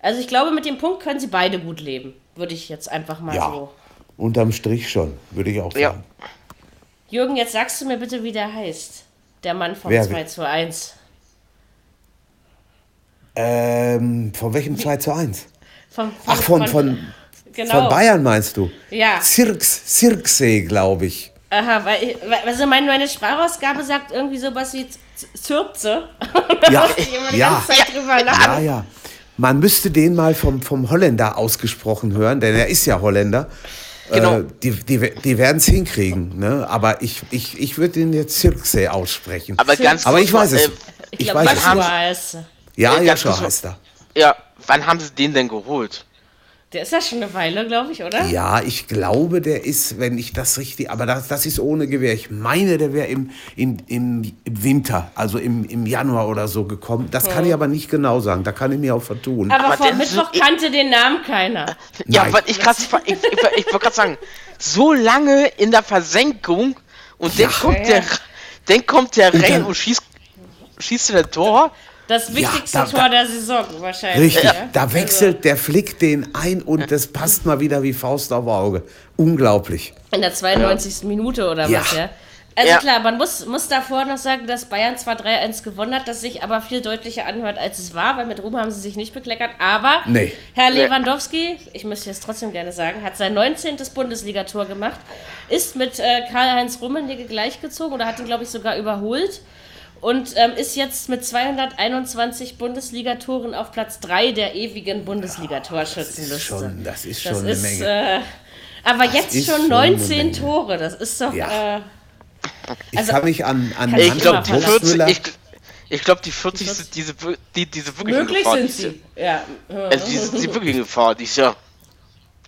S2: also ich glaube, mit dem Punkt können sie beide gut leben, würde ich jetzt einfach mal ja, so.
S4: Unterm Strich schon, würde ich auch sagen. Ja.
S2: Jürgen, jetzt sagst du mir bitte, wie der heißt. Der Mann vom Wer, 2 zu 1.
S4: Ähm, von welchem 2 zu 1?
S2: Von, von,
S4: Ach, von, von, von Genau. Von Bayern meinst du?
S2: Ja.
S4: Zirks, Zirksee, glaube ich.
S2: Aha, weil, also meine, meine Sprachausgabe sagt irgendwie sowas wie Zürze. (laughs)
S4: Ja, ja. ja, ja. Man müsste den mal vom, vom Holländer ausgesprochen hören, denn er ist ja Holländer. Genau. Äh, die, die, die werden es hinkriegen, ne? Aber ich, ich, ich würde den jetzt Zirksee aussprechen.
S3: Aber ganz
S4: Aber ich weiß es. Äh,
S2: ich, ich glaub, weiß es.
S4: Ja, ja, Joshua heißt er.
S3: Ja, wann haben sie den denn geholt?
S2: Der ist ja schon eine Weile, glaube ich, oder?
S4: Ja, ich glaube, der ist, wenn ich das richtig, aber das, das ist ohne Gewehr. Ich meine, der wäre im, im, im, Winter, also im, im Januar oder so gekommen. Das hm. kann ich aber nicht genau sagen, da kann ich mir auch vertun.
S2: Aber, aber vor Mittwoch so, kannte den Namen keiner.
S3: Ja, Nein. weil ich, ich, ich, ich wollte gerade sagen, so lange in der Versenkung und ja. dann kommt ja, der, dann kommt der und rein und schießt, schießt der Tor.
S2: Das wichtigste ja, da, Tor der Saison wahrscheinlich.
S4: Richtig, ja? da wechselt also. der Flick den ein und das passt mal wieder wie Faust auf Auge. Unglaublich.
S2: In der 92. Ja. Minute oder ja. was, ja? Also klar, man muss, muss davor noch sagen, dass Bayern zwar 3-1 gewonnen hat, das sich aber viel deutlicher anhört, als es war, weil mit Ruhm haben sie sich nicht bekleckert. Aber
S4: nee.
S2: Herr Lewandowski, ich möchte es trotzdem gerne sagen, hat sein 19. Bundesligator gemacht, ist mit äh, Karl-Heinz Rummenigge gleichgezogen oder hat ihn, glaube ich, sogar überholt und ähm, ist jetzt mit 221 Bundesligatoren auf Platz 3 der ewigen Bundesliga-Torschützenliste.
S4: Das, das ist schon das eine ist, Menge.
S2: Äh, aber das jetzt schon 19 Tore, das ist doch.
S4: Ja. Äh, also, ich kann mich an, an
S3: ich glaube, die 40, ich, ich glaube, die 40 sind diese, die, diese wirkliche
S2: Möglich Gefahr. Sind sie. Ja.
S3: Also die, die wirkliche Gefahr, die ist ja.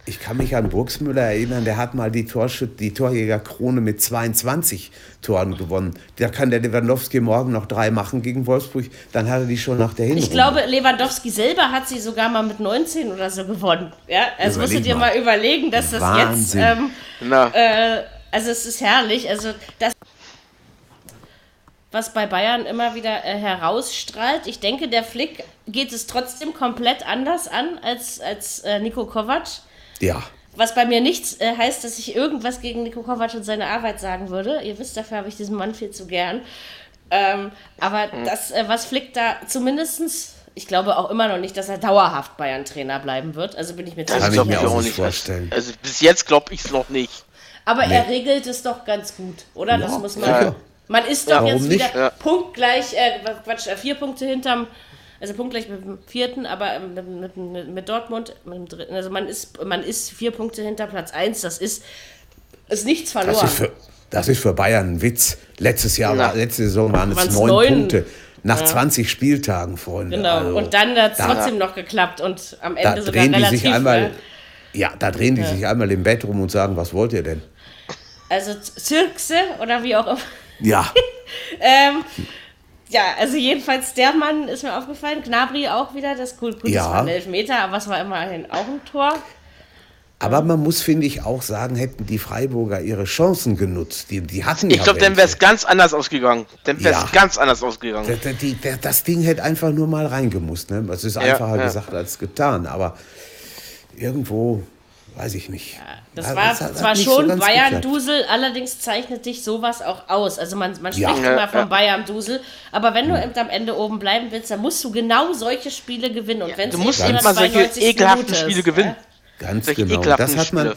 S4: Ich kann mich an Burgsmüller erinnern, der hat mal die, Torschüt die Torjägerkrone mit 22 Toren gewonnen. Da kann der Lewandowski morgen noch drei machen gegen Wolfsburg, dann hat er die schon nach der Hinrunde.
S2: Ich glaube, Lewandowski selber hat sie sogar mal mit 19 oder so gewonnen. Ja, also musst du dir mal. überlegen, dass das Wahnsinn. jetzt. Ähm, äh, also es ist herrlich. Also das was bei Bayern immer wieder äh, herausstrahlt. Ich denke, der Flick geht es trotzdem komplett anders an als, als äh, Nico Kovac.
S4: Ja.
S2: Was bei mir nichts äh, heißt, dass ich irgendwas gegen Nico Kovac und seine Arbeit sagen würde. Ihr wisst, dafür habe ich diesen Mann viel zu gern. Ähm, aber mhm. das, äh, was Flick da zumindestens ich glaube auch immer noch nicht, dass er dauerhaft Bayern-Trainer bleiben wird. Also bin ich mir
S4: ziemlich sicher. Kann ich mir auch nicht vorstellen.
S3: Also bis jetzt glaube ich es noch nicht.
S2: Aber nee. er regelt es doch ganz gut, oder? Ja. Das muss man. Ja. Man ist doch Warum jetzt wieder punktgleich, äh, Quatsch, äh, vier Punkte hinterm also punktgleich mit dem vierten, aber ähm, mit, mit, mit Dortmund, mit dem dritten. Also man ist, man ist vier Punkte hinter Platz 1. Das ist, ist nichts verloren.
S4: Das ist für, das ist für Bayern ein Witz. Letztes Jahr, ja. letzte Saison waren es neun, neun Punkte. Nach ja. 20 Spieltagen, Freunde.
S2: Genau, also, und dann hat es trotzdem noch geklappt und am Ende
S4: da sogar drehen relativ. Die sich einmal, ne? ja, da drehen die sich einmal im Bett rum und sagen, was wollt ihr denn?
S2: Also Zirkse oder wie auch immer.
S4: Ja. (laughs)
S2: ähm, ja, also jedenfalls der Mann ist mir aufgefallen. Gnabry auch wieder. Das gut, gut ja. das war ein Elfmeter, aber es war immerhin auch ein Tor.
S4: Aber man muss, finde ich, auch sagen, hätten die Freiburger ihre Chancen genutzt. Die, die hatten
S3: Ich ja glaube, dann wäre es ganz anders ausgegangen. Dann wäre es ja. ganz anders ausgegangen.
S4: Das, die, das, Ding hätte einfach nur mal reingemusst. Ne? Es ist einfacher ja, gesagt als getan. Aber irgendwo weiß ich nicht. Ja,
S2: das ja, war das zwar schon so Bayern-Dusel, allerdings zeichnet sich sowas auch aus. Also man, man spricht ja, immer von Bayern-Dusel, aber wenn du mhm. am Ende oben bleiben willst, dann musst du genau solche Spiele gewinnen. Und wenn
S3: du musst immer solche ekelhaften Spiele ist, gewinnen.
S4: Ganz solche genau. Das hat man.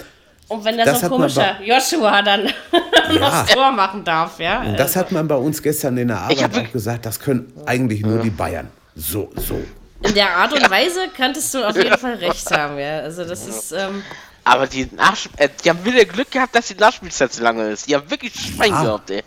S2: Und wenn da so ein komischer Joshua dann (laughs) noch das Tor machen darf, ja.
S4: Und das hat man bei uns gestern in der Arbeit auch gesagt, das können eigentlich nur die Bayern. So, so.
S2: In der Art und Weise könntest du auf jeden Fall recht haben, ja. Also das ist. Ähm,
S3: aber die, Nachsp äh, die haben wieder Glück gehabt, dass die Nachspielzeit so lange ist. Die haben wirklich Schwein ja. gehabt, ey.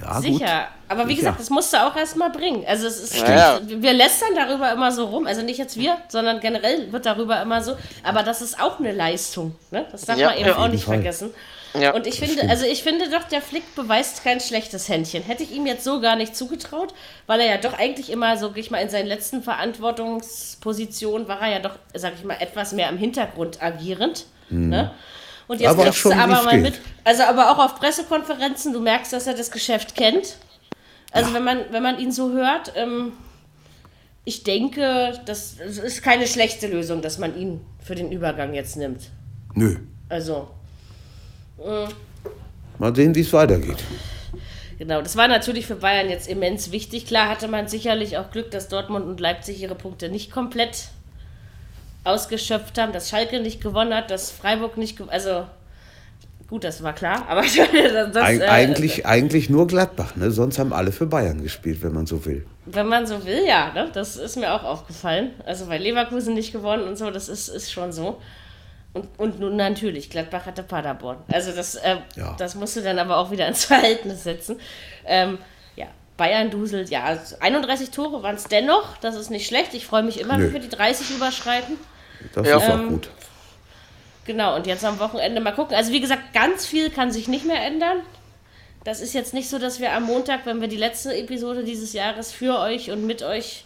S2: Ja, Sicher. Gut. Aber wie gesagt, das musst du auch erstmal bringen. Also es ist, ja, wir lästern darüber immer so rum. Also nicht jetzt wir, sondern generell wird darüber immer so. Aber das ist auch eine Leistung. Ne? Das darf man eben auch nicht Fall. vergessen. Ja, und ich finde, also ich finde doch, der Flick beweist kein schlechtes Händchen. Hätte ich ihm jetzt so gar nicht zugetraut, weil er ja doch eigentlich immer, so ich mal, in seinen letzten Verantwortungspositionen war er ja doch, sag ich mal, etwas mehr im Hintergrund agierend. Mhm. Ne? Und jetzt aber kriegst du aber mal mit, also aber auch auf Pressekonferenzen, du merkst, dass er das Geschäft kennt. Also ja. wenn man, wenn man ihn so hört, ähm, ich denke, das, das ist keine schlechte Lösung, dass man ihn für den Übergang jetzt nimmt.
S4: Nö.
S2: Also. Äh,
S4: mal sehen, wie es weitergeht.
S2: Genau, das war natürlich für Bayern jetzt immens wichtig. Klar hatte man sicherlich auch Glück, dass Dortmund und Leipzig ihre Punkte nicht komplett ausgeschöpft haben, dass Schalke nicht gewonnen hat, dass Freiburg nicht, also gut, das war klar, aber (laughs)
S4: das, Eig äh, eigentlich, eigentlich nur Gladbach, ne? Sonst haben alle für Bayern gespielt, wenn man so will.
S2: Wenn man so will, ja, ne? Das ist mir auch aufgefallen. Also weil Leverkusen nicht gewonnen und so, das ist, ist schon so. Und, und nun natürlich, Gladbach hatte Paderborn. Also das, äh, ja. das musst du dann aber auch wieder (laughs) ins Verhältnis setzen. Ähm, ja, Bayern duselt, ja, 31 Tore waren es dennoch, das ist nicht schlecht. Ich freue mich immer, Nö. wenn wir die 30 überschreiten.
S4: Das ja. ist auch ähm, gut.
S2: Genau, und jetzt am Wochenende mal gucken. Also wie gesagt, ganz viel kann sich nicht mehr ändern. Das ist jetzt nicht so, dass wir am Montag, wenn wir die letzte Episode dieses Jahres für euch und mit euch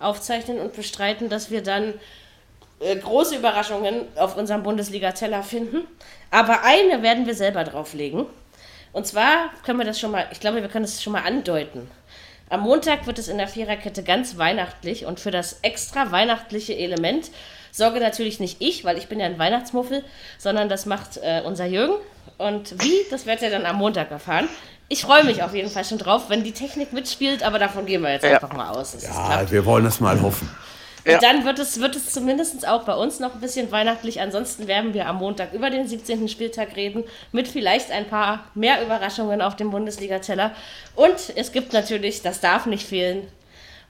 S2: aufzeichnen und bestreiten, dass wir dann äh, große Überraschungen auf unserem Bundesliga-Teller finden. Aber eine werden wir selber drauflegen. Und zwar können wir das schon mal, ich glaube, wir können das schon mal andeuten. Am Montag wird es in der Viererkette ganz weihnachtlich und für das extra weihnachtliche Element sorge natürlich nicht ich, weil ich bin ja ein Weihnachtsmuffel, sondern das macht äh, unser Jürgen. Und wie, das werdet ihr dann am Montag erfahren. Ich freue mich auf jeden Fall schon drauf, wenn die Technik mitspielt, aber davon gehen wir jetzt ja. einfach mal aus.
S4: Ja, wir wollen es mal hoffen.
S2: Und ja. dann wird es, wird es zumindest auch bei uns noch ein bisschen weihnachtlich. Ansonsten werden wir am Montag über den 17. Spieltag reden, mit vielleicht ein paar mehr Überraschungen auf dem Bundesliga-Teller. Und es gibt natürlich, das darf nicht fehlen,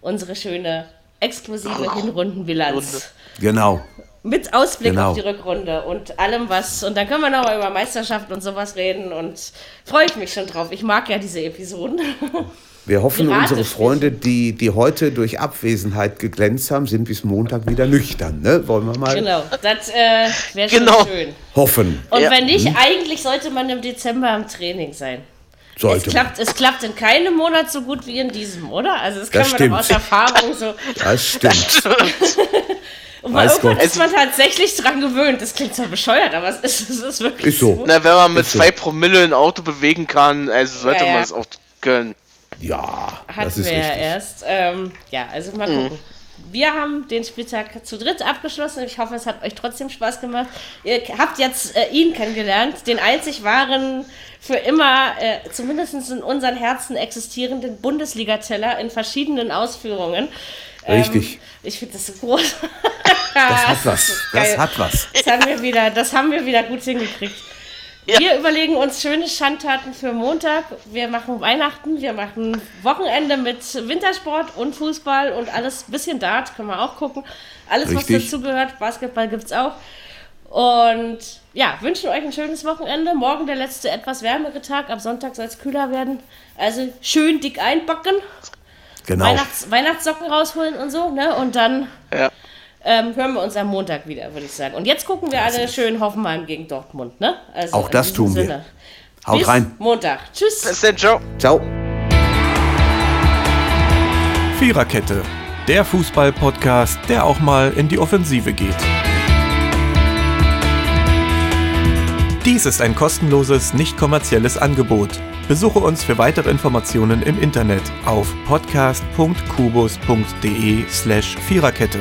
S2: unsere schöne exklusive oh, Hinrundenbilanz.
S4: Genau.
S2: Mit Ausblick genau. auf die Rückrunde und allem was. Und dann können wir nochmal über Meisterschaft und sowas reden. Und freue ich mich schon drauf. Ich mag ja diese Episoden. (laughs)
S4: Wir hoffen, unsere Freunde, die, die heute durch Abwesenheit geglänzt haben, sind bis Montag wieder nüchtern. Ne? Wollen wir mal.
S2: Genau, das äh, wäre
S3: genau.
S2: schön.
S4: Hoffen.
S2: Und ja. wenn nicht, hm? eigentlich sollte man im Dezember im Training sein. Sollte. Es klappt, es klappt in keinem Monat so gut wie in diesem, oder? Also das kann das man stimmt. doch aus Erfahrung so.
S4: Das stimmt. (laughs)
S2: Und mal irgendwann ist man tatsächlich dran gewöhnt. Das klingt zwar bescheuert, aber es ist, es ist wirklich
S4: ist so. so.
S3: Na, wenn man mit ist zwei so. Promille ein Auto bewegen kann, also sollte ja, ja. man es auch können.
S4: Ja,
S2: Hatten das ist wir richtig. ja erst. Ähm, ja, also mal mhm. gucken. Mhm. Wir haben den Spieltag zu dritt abgeschlossen. Ich hoffe, es hat euch trotzdem Spaß gemacht. Ihr habt jetzt äh, ihn kennengelernt, den einzig wahren, für immer, äh, zumindest in unseren Herzen existierenden Bundesliga-Teller in verschiedenen Ausführungen.
S4: Richtig. Ähm,
S2: ich finde das so groß.
S4: das hat was. (laughs) Das, das hat was.
S2: Das haben, wir wieder, das haben wir wieder gut hingekriegt. Ja. Wir überlegen uns schöne Schandtaten für Montag. Wir machen Weihnachten, wir machen Wochenende mit Wintersport und Fußball und alles. Bisschen Dart können wir auch gucken. Alles, Richtig. was dazugehört. Basketball gibt es auch. Und ja, wünschen euch ein schönes Wochenende. Morgen der letzte etwas wärmere Tag. Ab Sonntag soll es kühler werden. Also schön dick einbacken. Genau. Weihnachts Weihnachtssocken rausholen und so, ne? Und dann ja. Ähm, hören wir uns am Montag wieder, würde ich sagen. Und jetzt gucken wir alle schön Hoffenheim gegen Dortmund, ne?
S4: Also Auch das tun Sinne. wir. Haut
S2: Bis
S4: rein.
S2: Montag. Tschüss.
S3: Bis dann, ciao.
S4: Ciao.
S1: Viererkette, der Fußball-Podcast, der auch mal in die Offensive geht. Dies ist ein kostenloses, nicht kommerzielles Angebot. Besuche uns für weitere Informationen im Internet auf podcast.kubus.de/slash Viererkette.